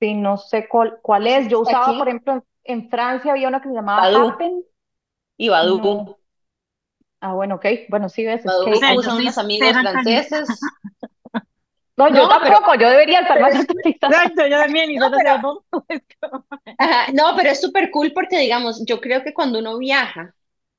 Sí, no sé cuál, cuál es. Yo usaba, por ejemplo, en, Francia había una que se llamaba Happen. Y Badoo. Ah, bueno, ok. Bueno, sí, ves. Badoo es que usan unos amigos franceses. [laughs] No, yo tampoco, yo debería estar más [laughs] [laughs] Exacto, yo también. Y no, pero... no, pero es súper cool porque, digamos, yo creo que cuando uno viaja,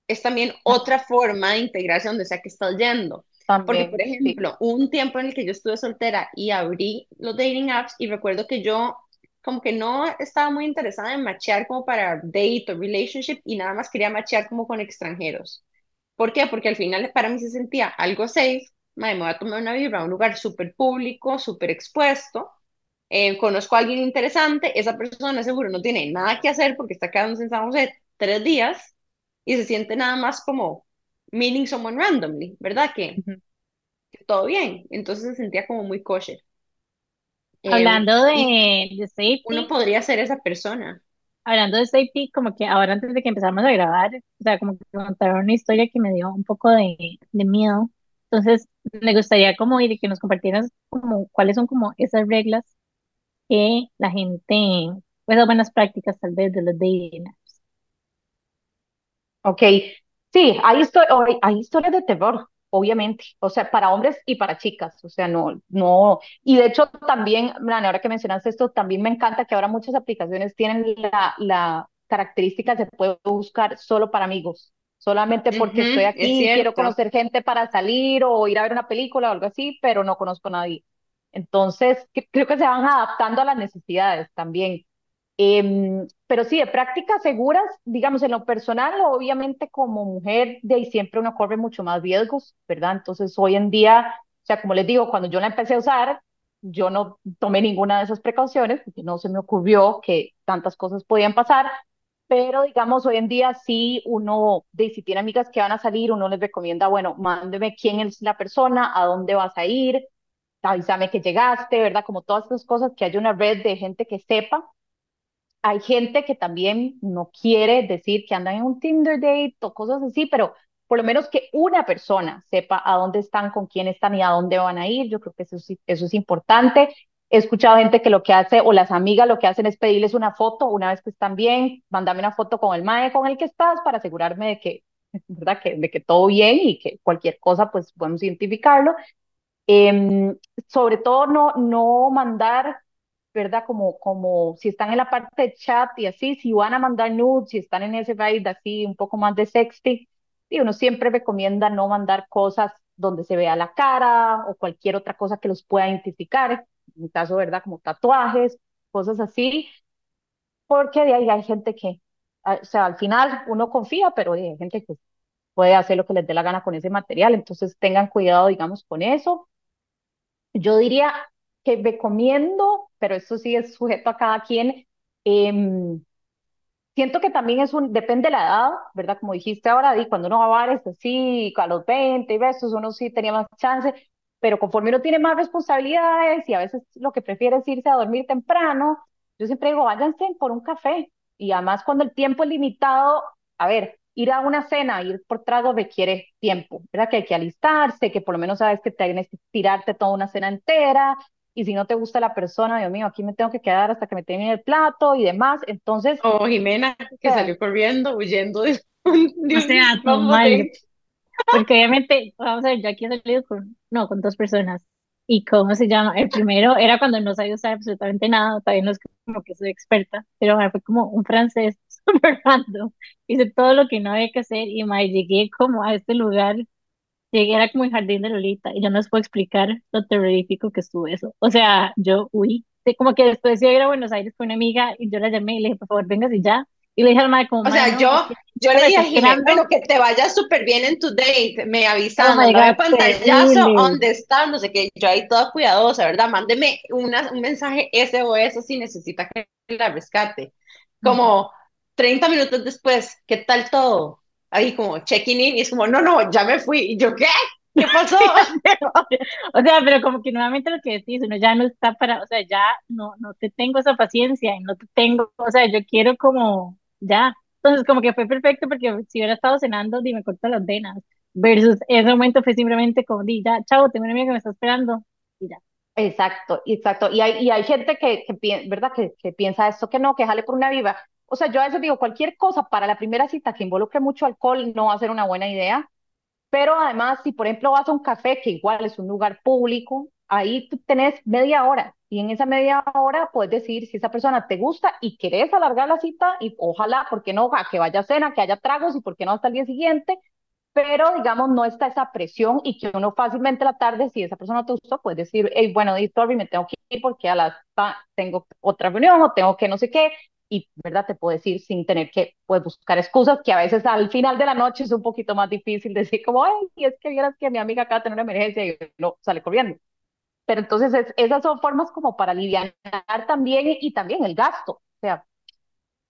es también otra forma de integrarse donde sea que estás yendo. Porque, por ejemplo, un tiempo en el que yo estuve soltera y abrí los dating apps y recuerdo que yo como que no estaba muy interesada en machear como para date o relationship y nada más quería machear como con extranjeros. ¿Por qué? Porque al final para mí se sentía algo safe, me voy a tomar una vibra a un lugar súper público, súper expuesto, eh, conozco a alguien interesante, esa persona seguro no tiene nada que hacer porque está quedándose en San José tres días y se siente nada más como meeting someone randomly, ¿verdad? Que, todo bien, entonces se sentía como muy kosher. Em, hablando de, de safety, uno podría ser esa persona. Hablando de safety, como que ahora antes de que empezáramos a grabar, o sea, como que contaron una historia que me dio un poco de, de miedo. Entonces, me gustaría como ir y que nos compartieras como cuáles son como esas reglas que la gente, pues las buenas prácticas tal vez de los dating apps. Ok, sí, hay, hay historias de terror obviamente, o sea, para hombres y para chicas, o sea, no, no, y de hecho también, ahora que mencionaste esto, también me encanta que ahora muchas aplicaciones tienen la, la característica de se puede buscar solo para amigos, solamente porque estoy aquí, quiero conocer gente para salir o ir a ver una película o algo así, pero no conozco a nadie. Entonces, creo que se van adaptando a las necesidades también. Em, pero sí, de prácticas seguras, digamos, en lo personal, obviamente como mujer, de ahí siempre uno corre mucho más riesgos, ¿verdad? Entonces, hoy en día, o sea, como les digo, cuando yo la empecé a usar, yo no tomé ninguna de esas precauciones porque no se me ocurrió que tantas cosas podían pasar, pero digamos, hoy en día sí uno, de, si tiene amigas que van a salir, uno les recomienda, bueno, mándeme quién es la persona, a dónde vas a ir, avísame que llegaste, ¿verdad? Como todas esas cosas, que haya una red de gente que sepa hay gente que también no quiere decir que andan en un Tinder date o cosas así, pero por lo menos que una persona sepa a dónde están, con quién están y a dónde van a ir. Yo creo que eso, eso es importante. He escuchado gente que lo que hace, o las amigas lo que hacen es pedirles una foto una vez que están bien, mándame una foto con el mae con el que estás para asegurarme de que, [laughs] ¿verdad? Que, de que todo bien y que cualquier cosa, pues podemos identificarlo. Em, sobre todo no, no mandar ¿verdad? Como, como si están en la parte de chat y así, si van a mandar nudes, si están en ese raid así, un poco más de sexting, y uno siempre recomienda no mandar cosas donde se vea la cara o cualquier otra cosa que los pueda identificar, en mi caso, ¿verdad? Como tatuajes, cosas así, porque de ahí hay gente que, ah, o sea, al final uno confía, pero hay gente que puede hacer lo que les dé la gana con ese material, entonces tengan cuidado, digamos, con eso. Yo diría que recomiendo, pero eso sí es sujeto a cada quien, em, siento que también es un, depende de la edad, ¿verdad? Como dijiste ahora, di, cuando uno va a bares así, a los 20 y besos, uno sí tenía más chance, pero conforme uno tiene más responsabilidades y a veces lo que prefiere es irse a dormir temprano, yo siempre digo, váyanse por un café. Y además cuando el tiempo es limitado, a ver, ir a una cena, ir por trago requiere tiempo, ¿verdad? Que hay que alistarse, que por lo menos sabes que tienes que tirarte toda una cena entera, y si no te gusta la persona, Dios mío, aquí me tengo que quedar hasta que me termine el plato y demás. Entonces. O Jimena, que salió corriendo, huyendo de un. o sea, mal. Porque obviamente, vamos a ver, yo aquí he salido con, no, con dos personas. ¿Y cómo se llama? El primero era cuando no sabía usar absolutamente nada, todavía no es como que soy experta, pero fue como un francés [laughs] súper random. Hice todo lo que no había que hacer y me llegué como a este lugar llegué, era como el jardín de Lolita, y yo no les puedo explicar lo terrorífico que estuvo eso. O sea, yo huí, como que después de ir a Buenos Aires con una amiga, y yo la llamé y le dije, por favor, vengas y ya. Y le dije al madre como, O sea, yo, yo le dije a bueno, que te vaya súper bien en tu date, me avisan, oh no pantallazo, ¿dónde está? No sé qué, yo ahí toda cuidadosa, ¿verdad? Mándeme una, un mensaje SOS si necesita que la rescate. Como 30 minutos después, ¿qué tal todo? Ahí como checking in y es como, no, no, ya me fui. Y yo, ¿qué? ¿Qué pasó? [laughs] [laughs] o sea, pero como que nuevamente lo que decís, uno ya no está para, o sea, ya no, no te tengo esa paciencia y no te tengo, o sea, yo quiero como, ya. Entonces, como que fue perfecto porque si hubiera estado cenando, dime, corta las venas. Versus ese momento fue simplemente como, di, ya, chao, tengo una amiga que me está esperando y ya. Exacto, exacto. Y hay, y hay gente que, que ¿verdad? Que, que piensa esto que no, que jale por una viva. O sea, yo a veces digo, cualquier cosa para la primera cita que involucre mucho alcohol no va a ser una buena idea, pero además, si por ejemplo vas a un café, que igual es un lugar público, ahí tú tenés media hora y en esa media hora puedes decir si esa persona te gusta y querés alargar la cita y ojalá, ¿por qué no? A que vaya a cena, que haya tragos y por qué no hasta el día siguiente, pero digamos no está esa presión y que uno fácilmente la tarde, si esa persona te gustó, puedes decir, hey, bueno, Distorby, me tengo que ir porque a las tengo otra reunión o tengo que no sé qué, y, ¿verdad? Te puedo decir sin tener que pues, buscar excusas, que a veces al final de la noche es un poquito más difícil decir como, ay, es que vieras que mi amiga acaba de tener una emergencia y no sale corriendo. Pero entonces esas son formas como para aliviar también y, también el gasto. O sea,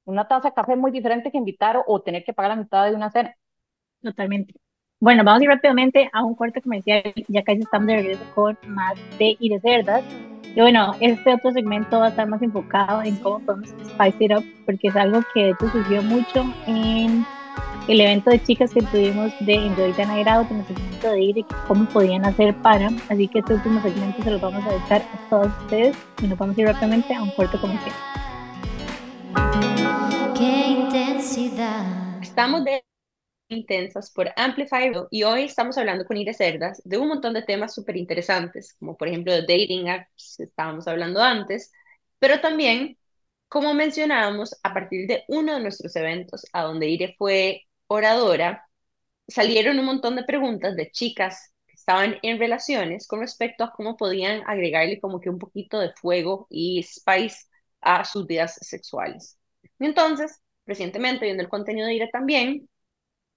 una taza de café es muy diferente que invitar o tener que pagar la mitad de una cena. Totalmente. Bueno, vamos a ir rápidamente a un corte comercial, ya casi estamos de regreso con más de y de cerdas. Y bueno, este otro segmento va a estar más enfocado en cómo podemos spice it up, porque es algo que de hecho surgió mucho en el evento de chicas que tuvimos de Enjoy Night Out, en el segmento de ir y cómo podían hacer para. Así que este último segmento se los vamos a dejar a todos ustedes y nos vamos a ir rápidamente a un corte comercial. Qué intensidad. Estamos de intensas por Amplify y hoy estamos hablando con Iris Cerdas de un montón de temas súper interesantes, como por ejemplo de dating apps estábamos hablando antes, pero también, como mencionábamos, a partir de uno de nuestros eventos, a donde Ire fue oradora, salieron un montón de preguntas de chicas que estaban en relaciones con respecto a cómo podían agregarle como que un poquito de fuego y spice a sus vidas sexuales. Y entonces, recientemente, viendo el contenido de Ire también,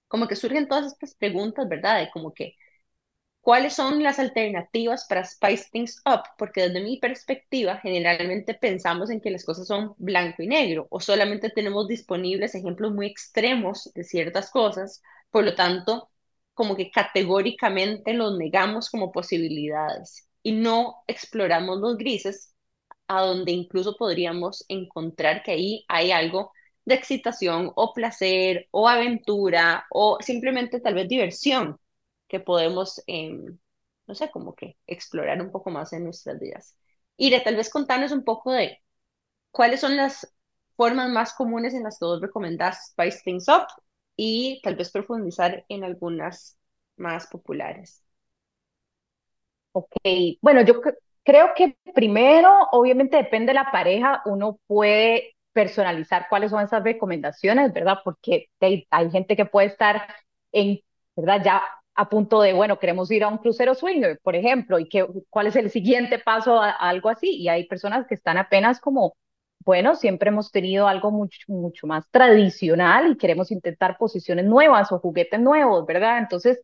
como que surgen todas estas preguntas, ¿verdad? De como que, ¿cuáles son las alternativas para spice things up? Porque desde mi perspectiva, generalmente pensamos en que las cosas son blanco y negro, o solamente tenemos disponibles ejemplos muy extremos de ciertas cosas, por lo tanto, como que categóricamente los negamos como posibilidades y no exploramos los grises, a donde incluso podríamos encontrar que ahí hay algo de excitación o placer o aventura o simplemente tal vez diversión que podemos, em, no sé, como que explorar un poco más en nuestras vidas. Ire, tal vez contarnos un poco de cuáles son las formas más comunes en las que vos recomendás Spice Things Up y tal vez profundizar en algunas más populares. Ok, bueno, yo creo que primero, obviamente depende de la pareja, uno puede personalizar cuáles son esas recomendaciones, ¿verdad? Porque hay, gente que puede estar en ¿verdad? Ya a punto de, bueno, queremos ir a un crucero swinger, por ejemplo, y qué, cuál es el siguiente paso a, algo así. Y hay personas que están apenas como, bueno, siempre hemos tenido algo mucho, mucho más tradicional y queremos intentar posiciones nuevas o juguetes nuevos, ¿verdad? Entonces,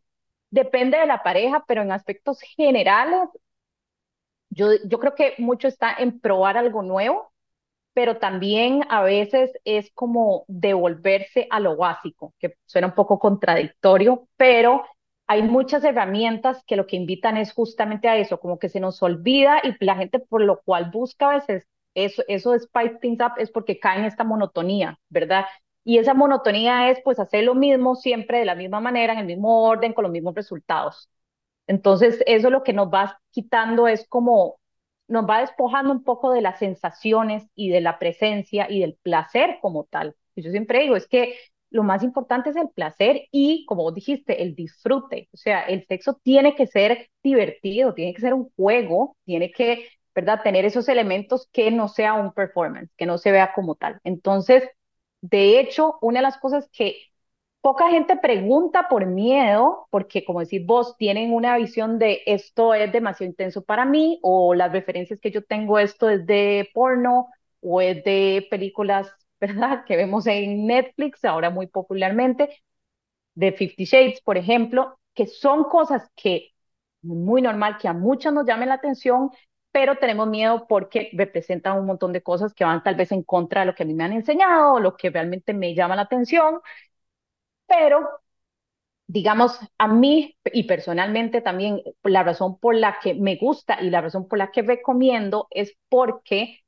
depende de la pareja, pero en aspectos generales, yo, yo creo que mucho está en probar algo nuevo, pero también a veces es como devolverse a lo básico, que suena un poco contradictorio, pero hay muchas herramientas que lo que invitan es justamente a eso, como que se nos olvida y la gente por lo cual busca a veces eso, eso de spice things up es porque cae en esta monotonía, ¿verdad? Y esa monotonía es pues hacer lo mismo siempre de la misma manera, en el mismo orden, con los mismos resultados. Entonces, eso lo que nos va quitando es como, nos va despojando un poco de las sensaciones y de la presencia y del placer como tal. Yo siempre digo, es que lo más importante es el placer y, como vos dijiste, el disfrute. O sea, el sexo tiene que ser divertido, tiene que ser un juego, tiene que, ¿verdad?, tener esos elementos que no sea un performance, que no se vea como tal. Entonces, de hecho, una de las cosas que poca gente pregunta por miedo, porque como decís vos, tienen una visión de esto es demasiado intenso para mí, o las referencias que yo tengo, esto es de porno, o es de películas [laughs] ¿verdad? Que vemos en Netflix ahora muy popularmente, de Fifty Shades, por ejemplo, que son cosas que muy normal que a muchos nos llamen la atención, pero tenemos miedo porque representan un montón de cosas que van tal vez en contra de lo que a mí me han enseñado, o lo que realmente me llama la atención, pero digamos, a mí y personalmente también la razón por la que me gusta y la razón por la que recomiendo es porque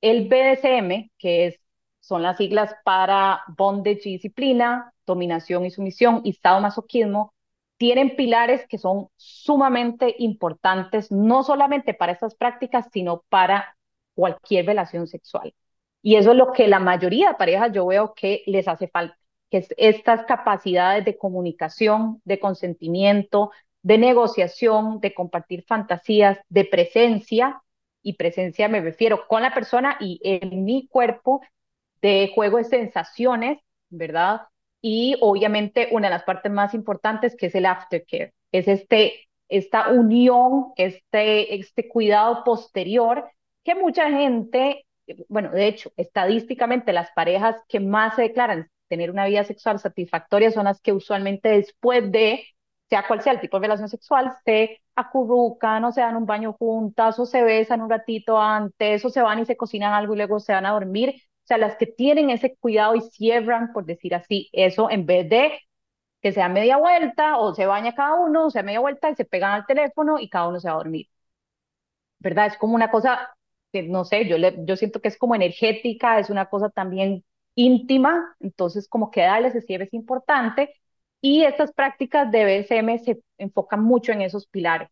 el BDSM, que es son las siglas para bondage y disciplina, dominación y sumisión y sadomasoquismo, tienen pilares que son sumamente importantes, no solamente para estas prácticas, sino para cualquier relación sexual. Y eso es lo que la mayoría de parejas yo veo que les hace falta, estas capacidades de comunicación, de consentimiento, de negociación, de compartir fantasías, de presencia, y presencia me refiero con la persona y en mi cuerpo de juego de sensaciones, ¿verdad? Y obviamente una de las partes más importantes que es el aftercare, es este, esta unión, este, este cuidado posterior que mucha gente, bueno, de hecho, estadísticamente las parejas que más se declaran tener una vida sexual satisfactoria son las que usualmente después de, sea cual sea el tipo de relación sexual, se acurrucan o se dan un baño juntas o se besan un ratito antes o se van y se cocinan algo y luego se van a dormir o sea, las que tienen ese cuidado y cierran, por decir así, eso en vez de que sea media vuelta o se baña cada uno, o sea media vuelta y se pegan al teléfono y cada uno se va a dormir. ¿Verdad? Es como una cosa que, no sé, yo, le, yo siento que es como energética, es una cosa también íntima, entonces como que darle ese cierre es importante. Y estas prácticas de BSM se enfocan mucho en esos pilares.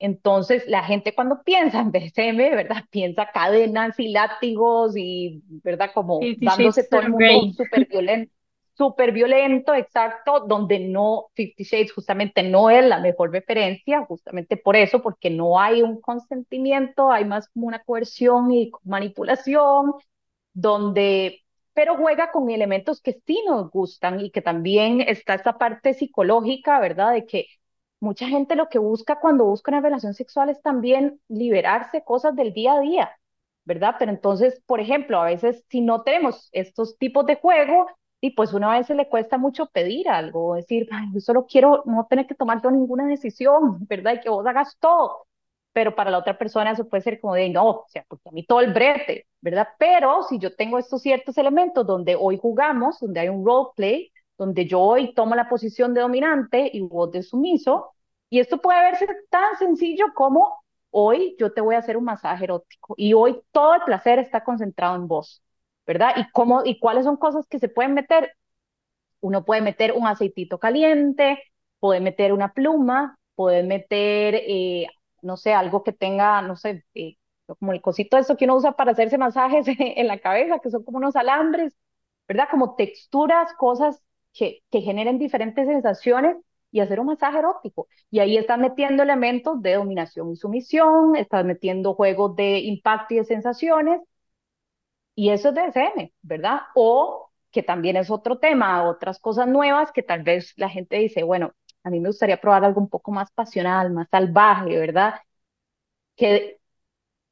Entonces, la gente cuando [laughs] piensa en BSM, ¿verdad? Piensa cadenas y látigos y, ¿verdad? Como dándose todo el mundo súper violento, súper violento, exacto, donde no, Fifty Shades justamente no es la mejor referencia, justamente por eso, porque no hay un consentimiento, hay más como una coerción y manipulación, donde, pero juega con elementos que sí nos gustan y que también está esta parte psicológica, ¿verdad? De que mucha gente lo que busca cuando busca una relación sexual es también liberarse cosas del día a día, ¿verdad? Pero entonces, por ejemplo, a veces si no tenemos estos tipos de juego, y pues una vez se le cuesta mucho pedir algo, decir, yo solo quiero no tener que tomar ninguna decisión, [laughs] ¿verdad? Y que vos hagas todo. Pero para la otra persona eso puede ser como de, no, o sea, porque a mí todo el brete, ¿verdad? Pero si yo tengo estos ciertos elementos donde hoy jugamos, donde hay un role play, donde yo hoy tomo la posición de dominante y vos de sumiso, y esto puede verse tan sencillo como hoy yo te voy a hacer un masaje erótico y hoy todo el placer está concentrado en vos, ¿verdad? ¿Y, cómo, y cuáles son cosas que se pueden meter? Uno puede meter un aceitito caliente, puede meter una pluma, puede meter, eh, no sé, algo que tenga, no sé, eh, como el cosito eso que uno usa para hacerse masajes [laughs] en la cabeza, que son como unos alambres, ¿verdad? Como texturas, cosas que, que generen diferentes sensaciones y hacer un masaje erótico. Y ahí estás metiendo elementos de dominación y sumisión, estás metiendo juegos de impacto y de sensaciones, y eso es DSM, ¿verdad? O que también es otro tema, otras cosas nuevas que tal vez la gente dice, bueno, a mí me gustaría probar algo un poco más pasional, más salvaje, ¿verdad? Que,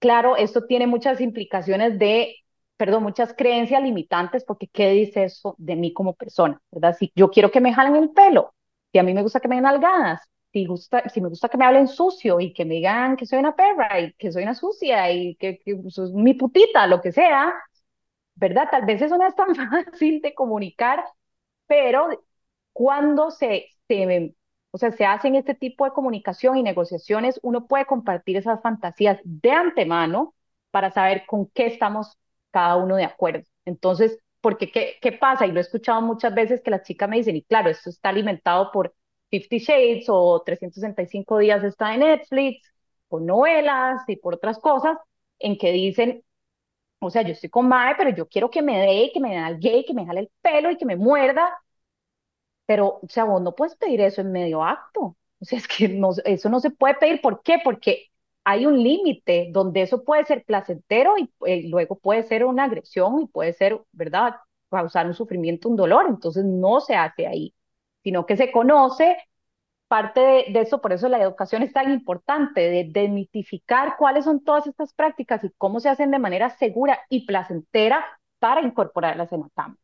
claro, esto tiene muchas implicaciones de, perdón, muchas creencias limitantes, porque ¿qué dice eso de mí como persona, ¿verdad? Si yo quiero que me jalen el pelo, si a mí me gusta que me den algadas, si, gusta, si me gusta que me hablen sucio y que me digan que soy una perra y que soy una sucia y que, que soy mi putita, lo que sea, ¿verdad? Tal vez eso no es tan [laughs] fácil de comunicar, pero cuando se, se, o sea, se hacen este tipo de comunicación y negociaciones, uno puede compartir esas fantasías de antemano para saber con qué estamos cada uno de acuerdo. Entonces, porque qué, qué pasa? Y lo he escuchado muchas veces que las chicas me dicen, y claro, esto está alimentado por Fifty Shades o 365 días está en Netflix, por novelas y por otras cosas, en que dicen, o sea, yo estoy con Mae, pero yo quiero que me dé, que me dé al gay, que me jale el pelo y que me muerda. Pero, o sea, vos no puedes pedir eso en medio acto. O sea, es que no, eso no se puede pedir. ¿Por qué? Porque hay un límite donde eso puede ser placentero y, eh, luego puede ser una agresión y puede ser, ¿verdad?, causar un sufrimiento, un dolor. Entonces no se hace ahí, sino que se conoce parte de, eso, por eso la educación es tan importante, de demitificar cuáles son todas estas prácticas y cómo se hacen de manera segura y placentera para incorporarlas en la cama.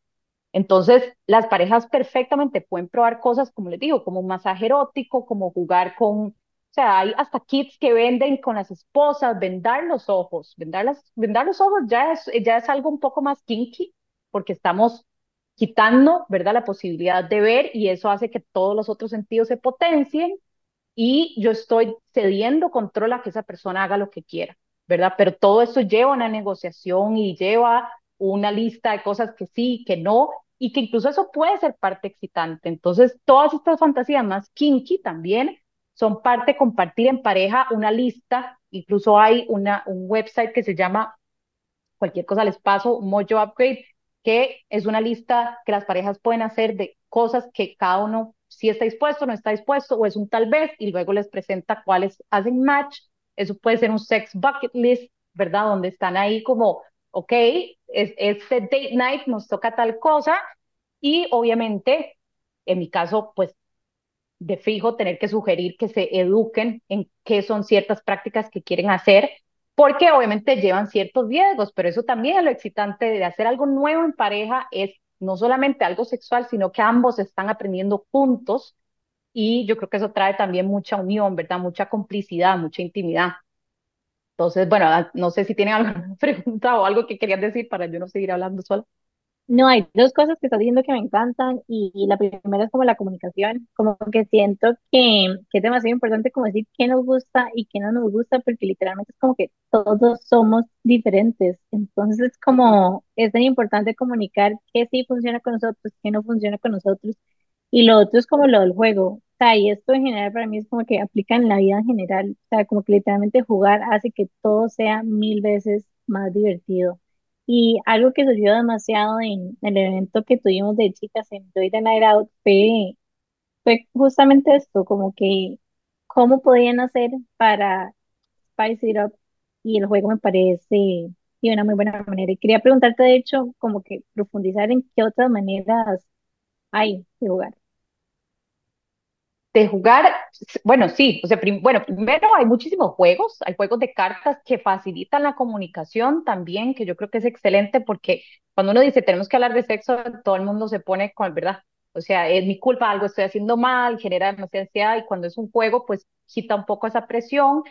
Entonces, las parejas perfectamente pueden probar cosas, como les digo, como un masaje erótico, como jugar con, o sea, hay hasta kits que venden con las esposas, vendar los ojos, vendar, las, vendar los ojos ya es, ya es algo un poco más kinky, porque estamos quitando, ¿verdad?, la posibilidad de ver y eso hace que todos los otros sentidos se potencien y yo estoy cediendo control a que esa persona haga lo que quiera, ¿verdad? Pero todo eso lleva una negociación y lleva una lista de cosas que sí, que no, y que incluso eso puede ser parte excitante. Entonces, todas estas fantasías más kinky también son parte de compartir en pareja una lista, incluso hay una, un website que se llama, cualquier cosa les paso, Mojo Upgrade, que es una lista que las parejas pueden hacer de cosas que cada uno si está dispuesto, no está dispuesto, o es un tal vez, y luego les presenta cuáles hacen match. Eso puede ser un sex bucket list, ¿verdad? Donde están ahí como, ok, es, este date night nos toca tal cosa, y obviamente, en mi caso, pues de fijo, tener que sugerir que se eduquen en qué son ciertas prácticas que quieren hacer porque obviamente llevan ciertos riesgos, pero eso también es lo excitante de hacer algo nuevo en pareja, es no solamente algo sexual, sino que ambos están aprendiendo juntos y yo creo que eso trae también mucha unión, ¿verdad? Mucha complicidad, mucha intimidad. Entonces, bueno, no sé si tienen alguna [laughs] pregunta o algo que querían decir para yo no seguir hablando sola. No, hay dos cosas que estás diciendo que me encantan y, la primera es como la comunicación, como que siento que, que es demasiado importante como decir qué nos gusta y qué no nos gusta, porque literalmente es como que todos somos diferentes, entonces es como, es tan importante comunicar qué sí funciona con nosotros, qué no funciona con nosotros, y lo otro es como lo del juego, o sea, y esto en general para mí es como que aplica en la vida en general, o sea, como que literalmente jugar hace que todo sea mil veces más divertido. Y algo que sucedió demasiado en, el evento que tuvimos de chicas en Joy the Night Out fue, fue justamente esto, como que cómo podían hacer para spice it up y el juego me parece de una muy buena manera. Y quería preguntarte, de hecho, como que profundizar en qué otras maneras hay de jugar de jugar, bueno, sí, o sea, bueno, primero hay muchísimos juegos, hay juegos de cartas que facilitan la comunicación también, que yo creo que es excelente porque cuando uno dice tenemos que hablar de sexo, todo el mundo se pone con, ¿verdad? O sea, es mi culpa, algo estoy haciendo mal, genera demasiada ansiedad y cuando es un juego, pues quita un poco esa presión.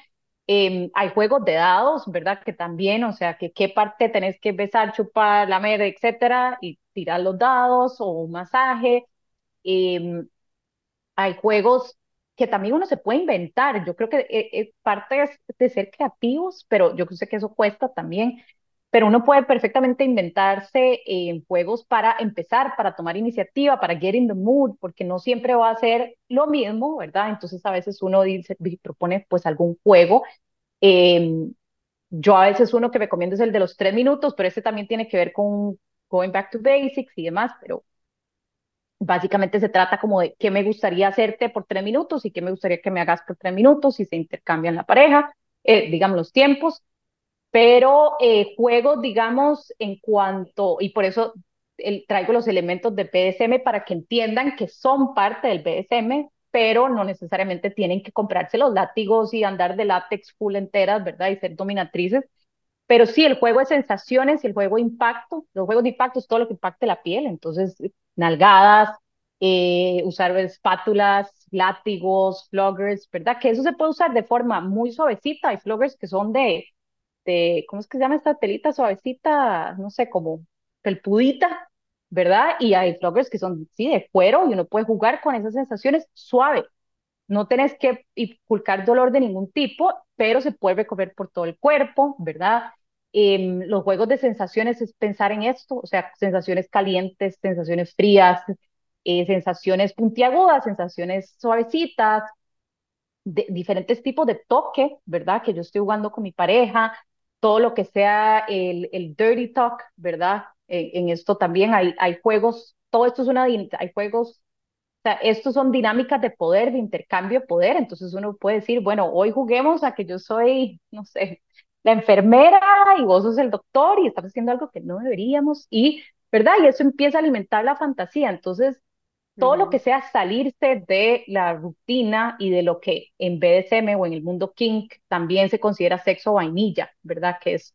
Em, hay juegos de dados, ¿verdad? Que también, o sea, que qué parte tenés que besar, chupar, lamer, etcétera, y tirar los dados o un masaje. Eh, hay juegos que también uno se puede inventar. Yo creo que eh, eh, parte es de ser creativos, pero yo sé que eso cuesta también. Pero uno puede perfectamente inventarse eh, juegos para empezar, para tomar iniciativa, para get in the mood, porque no siempre va a ser lo mismo, ¿verdad? Entonces a veces uno dice, propone pues algún juego. Em, yo a veces uno que recomiendo es el de los tres minutos, pero este también tiene que ver con going back to basics y demás, pero Básicamente se trata como de qué me gustaría hacerte por tres minutos y qué me gustaría que me hagas por tres minutos y se intercambian la pareja, eh, digamos los tiempos, pero eh, juegos, digamos, en cuanto, y por eso traigo los elementos de BDSM para que entiendan que son parte del BDSM, pero no necesariamente tienen que comprarse los látigos y andar de látex full enteras, ¿verdad? Y ser dominatrices. Pero sí, el juego de sensaciones y el juego de impacto, los juegos de impacto es todo lo que impacte la piel, entonces nalgadas, eh, usar espátulas, látigos, floggers, ¿verdad? Que eso se puede usar de forma muy suavecita. Hay floggers que son de, de, ¿cómo es que se llama esta telita suavecita? No sé, como pelpudita, ¿verdad? Y hay floggers que son, sí, de cuero y uno puede jugar con esas sensaciones suave. No tenés que inculcar dolor de ningún tipo, pero se puede recorrer por todo el cuerpo, ¿verdad? Em, los juegos de sensaciones es pensar en esto, o sea, sensaciones calientes, sensaciones frías, eh, sensaciones puntiagudas, sensaciones suavecitas, de, diferentes tipos de toque, ¿verdad? Que yo estoy jugando con mi pareja, todo lo que sea el, el dirty talk, ¿verdad? En, esto también hay, hay juegos, todo esto es una, hay juegos, o sea, estos son dinámicas de poder, de intercambio de poder, entonces uno puede decir, bueno, hoy juguemos a que yo soy, no sé, la enfermera y vos sos el doctor y estamos haciendo algo que no deberíamos y, ¿verdad? Y eso empieza a alimentar la fantasía, entonces todo lo que sea salirse de la rutina y de lo que en BDSM o en el mundo kink también se considera sexo vainilla, ¿verdad? Que es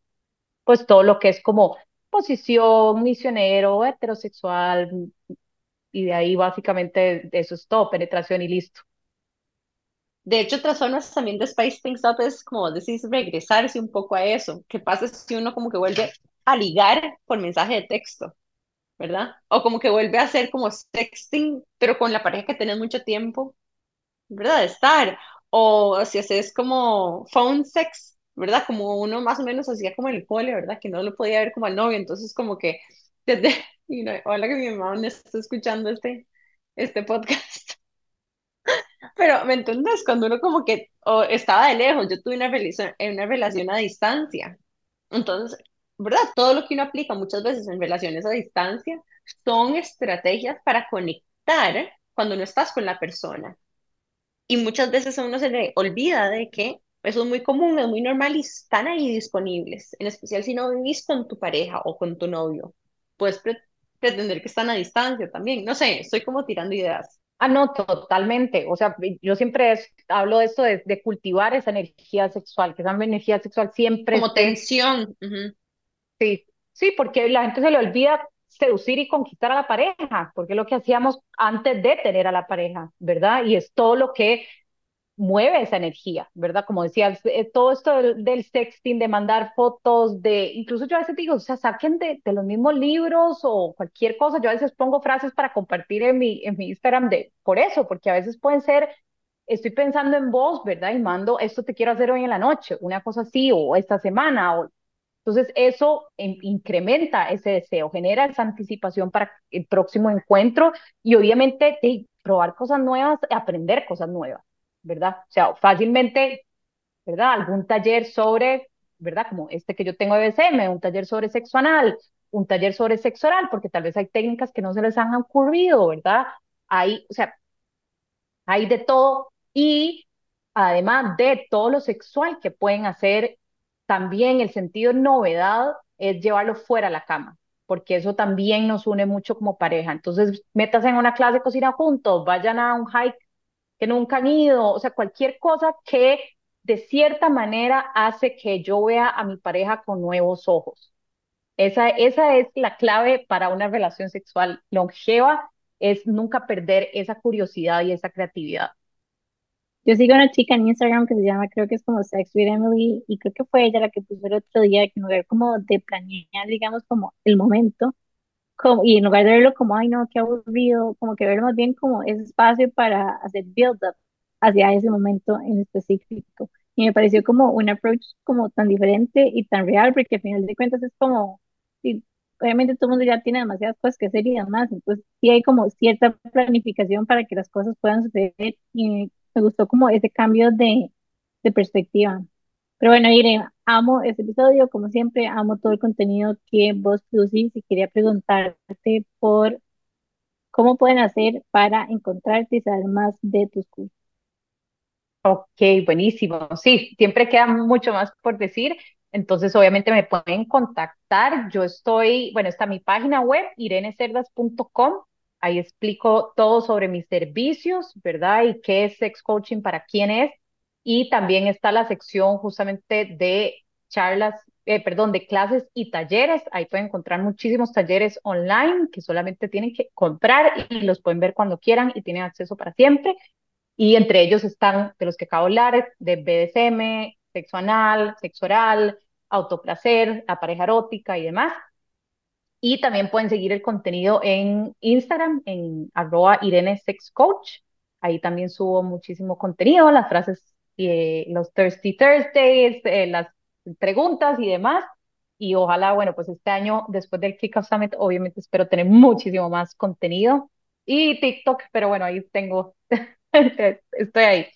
pues todo lo que es como posición, misionero, heterosexual, y de ahí básicamente eso es todo, penetración y listo. De hecho, otras formas también de Spice Things Up es como decís, regresarse un poco a eso. ¿Qué pasa si uno como que vuelve a ligar por mensaje de texto? ¿verdad? O como que vuelve a ser como sexting, pero con la pareja que tenés mucho tiempo, ¿verdad? De estar. O si haces como phone sex, ¿verdad? Como uno más o menos hacía como el cole, ¿verdad? Que no lo podía ver como al novio, entonces como que desde, [laughs] y no, hola que mi mamá no está escuchando este, este podcast. Pero, ¿me entiendes? Cuando uno como que o estaba de lejos, yo tuve una relación, una relación a distancia. Entonces, ¿verdad? Todo lo que uno aplica muchas veces en relaciones a distancia son estrategias para conectar cuando no estás con la persona. Y muchas veces a uno se le olvida de que eso es muy común, es muy normal y están ahí disponibles, en especial si no vivís con tu pareja o con tu novio. Puedes pretender que están a distancia también. No sé, estoy como tirando ideas. Ah, no, totalmente. O sea, yo siempre hablo de esto de, cultivar esa energía sexual, que esa energía sexual siempre... Como tensión. Sí, sí, porque la gente se le olvida seducir y conquistar a la pareja, porque es lo que hacíamos antes de tener a la pareja, ¿verdad? Y es todo lo que mueve esa energía, ¿verdad? Como decías, eh, todo esto del, sexting, de mandar fotos, de, incluso yo a veces digo, o sea, saquen de, de, los mismos libros o cualquier cosa, yo a veces pongo frases para compartir en mi, en mi Instagram de, por eso, porque a veces pueden ser, estoy pensando en vos, ¿verdad? Y mando, esto te quiero hacer hoy en la noche, una cosa así, o esta semana, o entonces, eso incrementa ese deseo, genera esa anticipación para el próximo encuentro y obviamente probar cosas nuevas, aprender cosas nuevas, ¿verdad? O sea, fácilmente, ¿verdad? Algún taller sobre, ¿verdad? Como este que yo tengo de BCM, un taller sobre sexo anal, un taller sobre sexo oral, porque tal vez hay técnicas que no se les han ocurrido, ¿verdad? Hay, o sea, hay de todo y además de todo lo sexual que pueden hacer también el sentido novedad es llevarlo fuera de la cama, porque eso también nos une mucho como pareja. Entonces, metas en una clase de cocina juntos, vayan a un hike que nunca han ido, o sea, cualquier cosa que de cierta manera hace que yo vea a mi pareja con nuevos ojos. Esa, esa es la clave para una relación sexual longeva, es nunca perder esa curiosidad y esa creatividad. Yo sigo a una chica en Instagram que se llama, creo que es como Sex with Emily, y creo que fue ella la que puso el otro día, que en lugar como de planear, digamos, como el momento, como, y en lugar de verlo como, ay no, qué aburrido, como que verlo más bien como ese espacio para hacer build-up hacia ese momento en específico. Y me pareció como un approach como tan diferente y tan real, porque al final de cuentas es como, obviamente todo el mundo ya tiene demasiadas cosas que hacer y demás, entonces sí hay como cierta planificación para que las cosas puedan suceder y me gustó como ese cambio de, de perspectiva. Pero bueno, Irene, amo este episodio, como siempre, amo todo el contenido que vos producís y quería preguntarte por cómo pueden hacer para encontrarte y saber más de tus cursos. Ok, buenísimo. Sí, siempre queda mucho más por decir. Entonces, obviamente me pueden contactar. Yo estoy, bueno, está mi página web, irenecerdas.com Ahí explico todo sobre mis servicios, ¿verdad? Y qué es sex coaching para quién es. Y también está la sección justamente de charlas, eh, perdón, de clases y talleres. Ahí pueden encontrar muchísimos talleres online que solamente tienen que comprar y los pueden ver cuando quieran y tienen acceso para siempre. Y entre ellos están de los que acabo de hablar, de BDSM, sexo anal, sexo oral, autoplacer, la pareja erótica y demás. Y también pueden seguir el contenido en Instagram, en arroba Irene Sex Coach. Ahí también subo muchísimo contenido, las frases, eh, los Thirsty Thursdays, eh, las preguntas y demás. Y ojalá, bueno, pues este año, después del Kickoff Summit, obviamente espero tener muchísimo más contenido. Y TikTok, pero bueno, ahí tengo, [laughs] estoy ahí.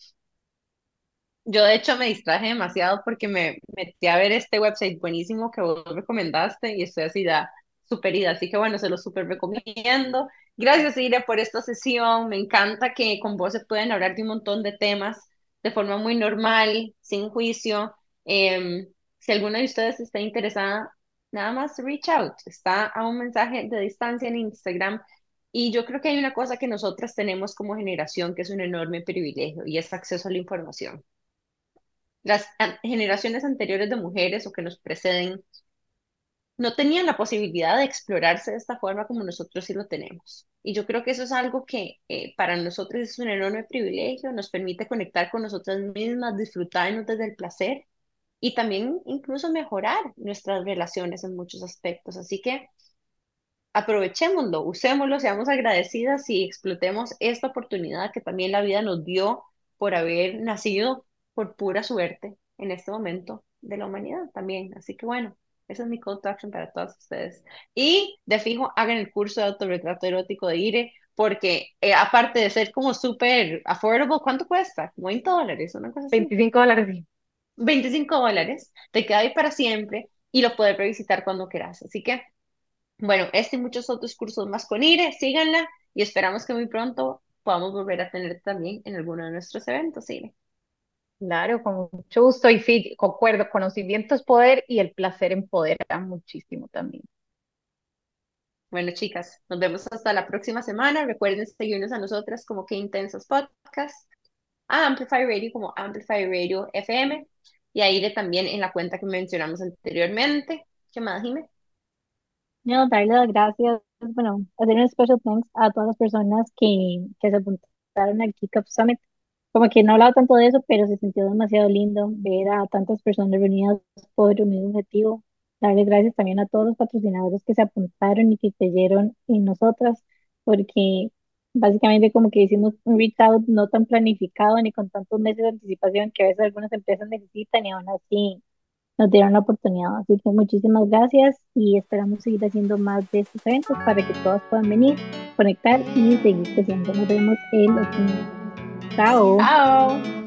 Yo de hecho me distraje demasiado porque me metí a ver este website buenísimo que vos recomendaste y estoy así ya super ida, así que bueno, se lo súper recomiendo. Gracias, Ire, por esta sesión. Me encanta que con vos se pueden hablar de un montón de temas de forma muy normal, sin juicio. Em, si alguna de ustedes está interesada, nada más reach out. Está a un mensaje de distancia en Instagram. Y yo creo que hay una cosa que nosotras tenemos como generación que es un enorme privilegio y es acceso a la información. Las generaciones anteriores de mujeres o que nos preceden no tenían la posibilidad de explorarse de esta forma como nosotros sí lo tenemos. Y yo creo que eso es algo que eh, para nosotros es un enorme privilegio, nos permite conectar con nosotras mismas, disfrutarnos desde el placer y también incluso mejorar nuestras relaciones en muchos aspectos. Así que aprovechémoslo, usémoslo, seamos agradecidas y explotemos esta oportunidad que también la vida nos dio por haber nacido por pura suerte en este momento de la humanidad también. Así que bueno, esa es mi call to action para todos ustedes. Y de fijo, hagan el curso de autorretrato erótico de IRE, porque eh, aparte de ser como súper affordable, ¿cuánto cuesta? 20 dólares, una cosa así. 25 dólares. 25 dólares, te queda ahí para siempre y lo puedes revisitar cuando quieras. Así que, bueno, este y muchos otros cursos más con IRE, síganla y esperamos que muy pronto podamos volver a tener también en alguno de nuestros eventos, IRE. Claro, con mucho gusto. Y sí, concuerdo, conocimiento es poder y el placer empodera muchísimo también. Bueno, chicas, nos vemos hasta la próxima semana. Recuerden seguirnos a nosotras como Que Intensos Podcast, a Amplify Radio como Amplify Radio FM y a Ire también en la cuenta que mencionamos anteriormente. ¿Qué más, Jimé? No, darle las gracias, bueno, hacer un special thanks a todas las personas que, que se apuntaron al Kickoff Summit como que no hablaba tanto de eso, pero se sintió demasiado lindo ver a tantas personas reunidas por un mismo objetivo. Darles gracias también a todos los patrocinadores que se apuntaron y que creyeron en nosotras, porque básicamente como que hicimos un reach out no tan planificado ni con tantos meses de anticipación que a veces algunas empresas necesitan y aún así nos dieron la oportunidad. Así que muchísimas gracias y esperamos seguir haciendo más de estos eventos para que todas puedan venir, conectar y seguir creciendo. Nos vemos el otro Tchau. Tchau.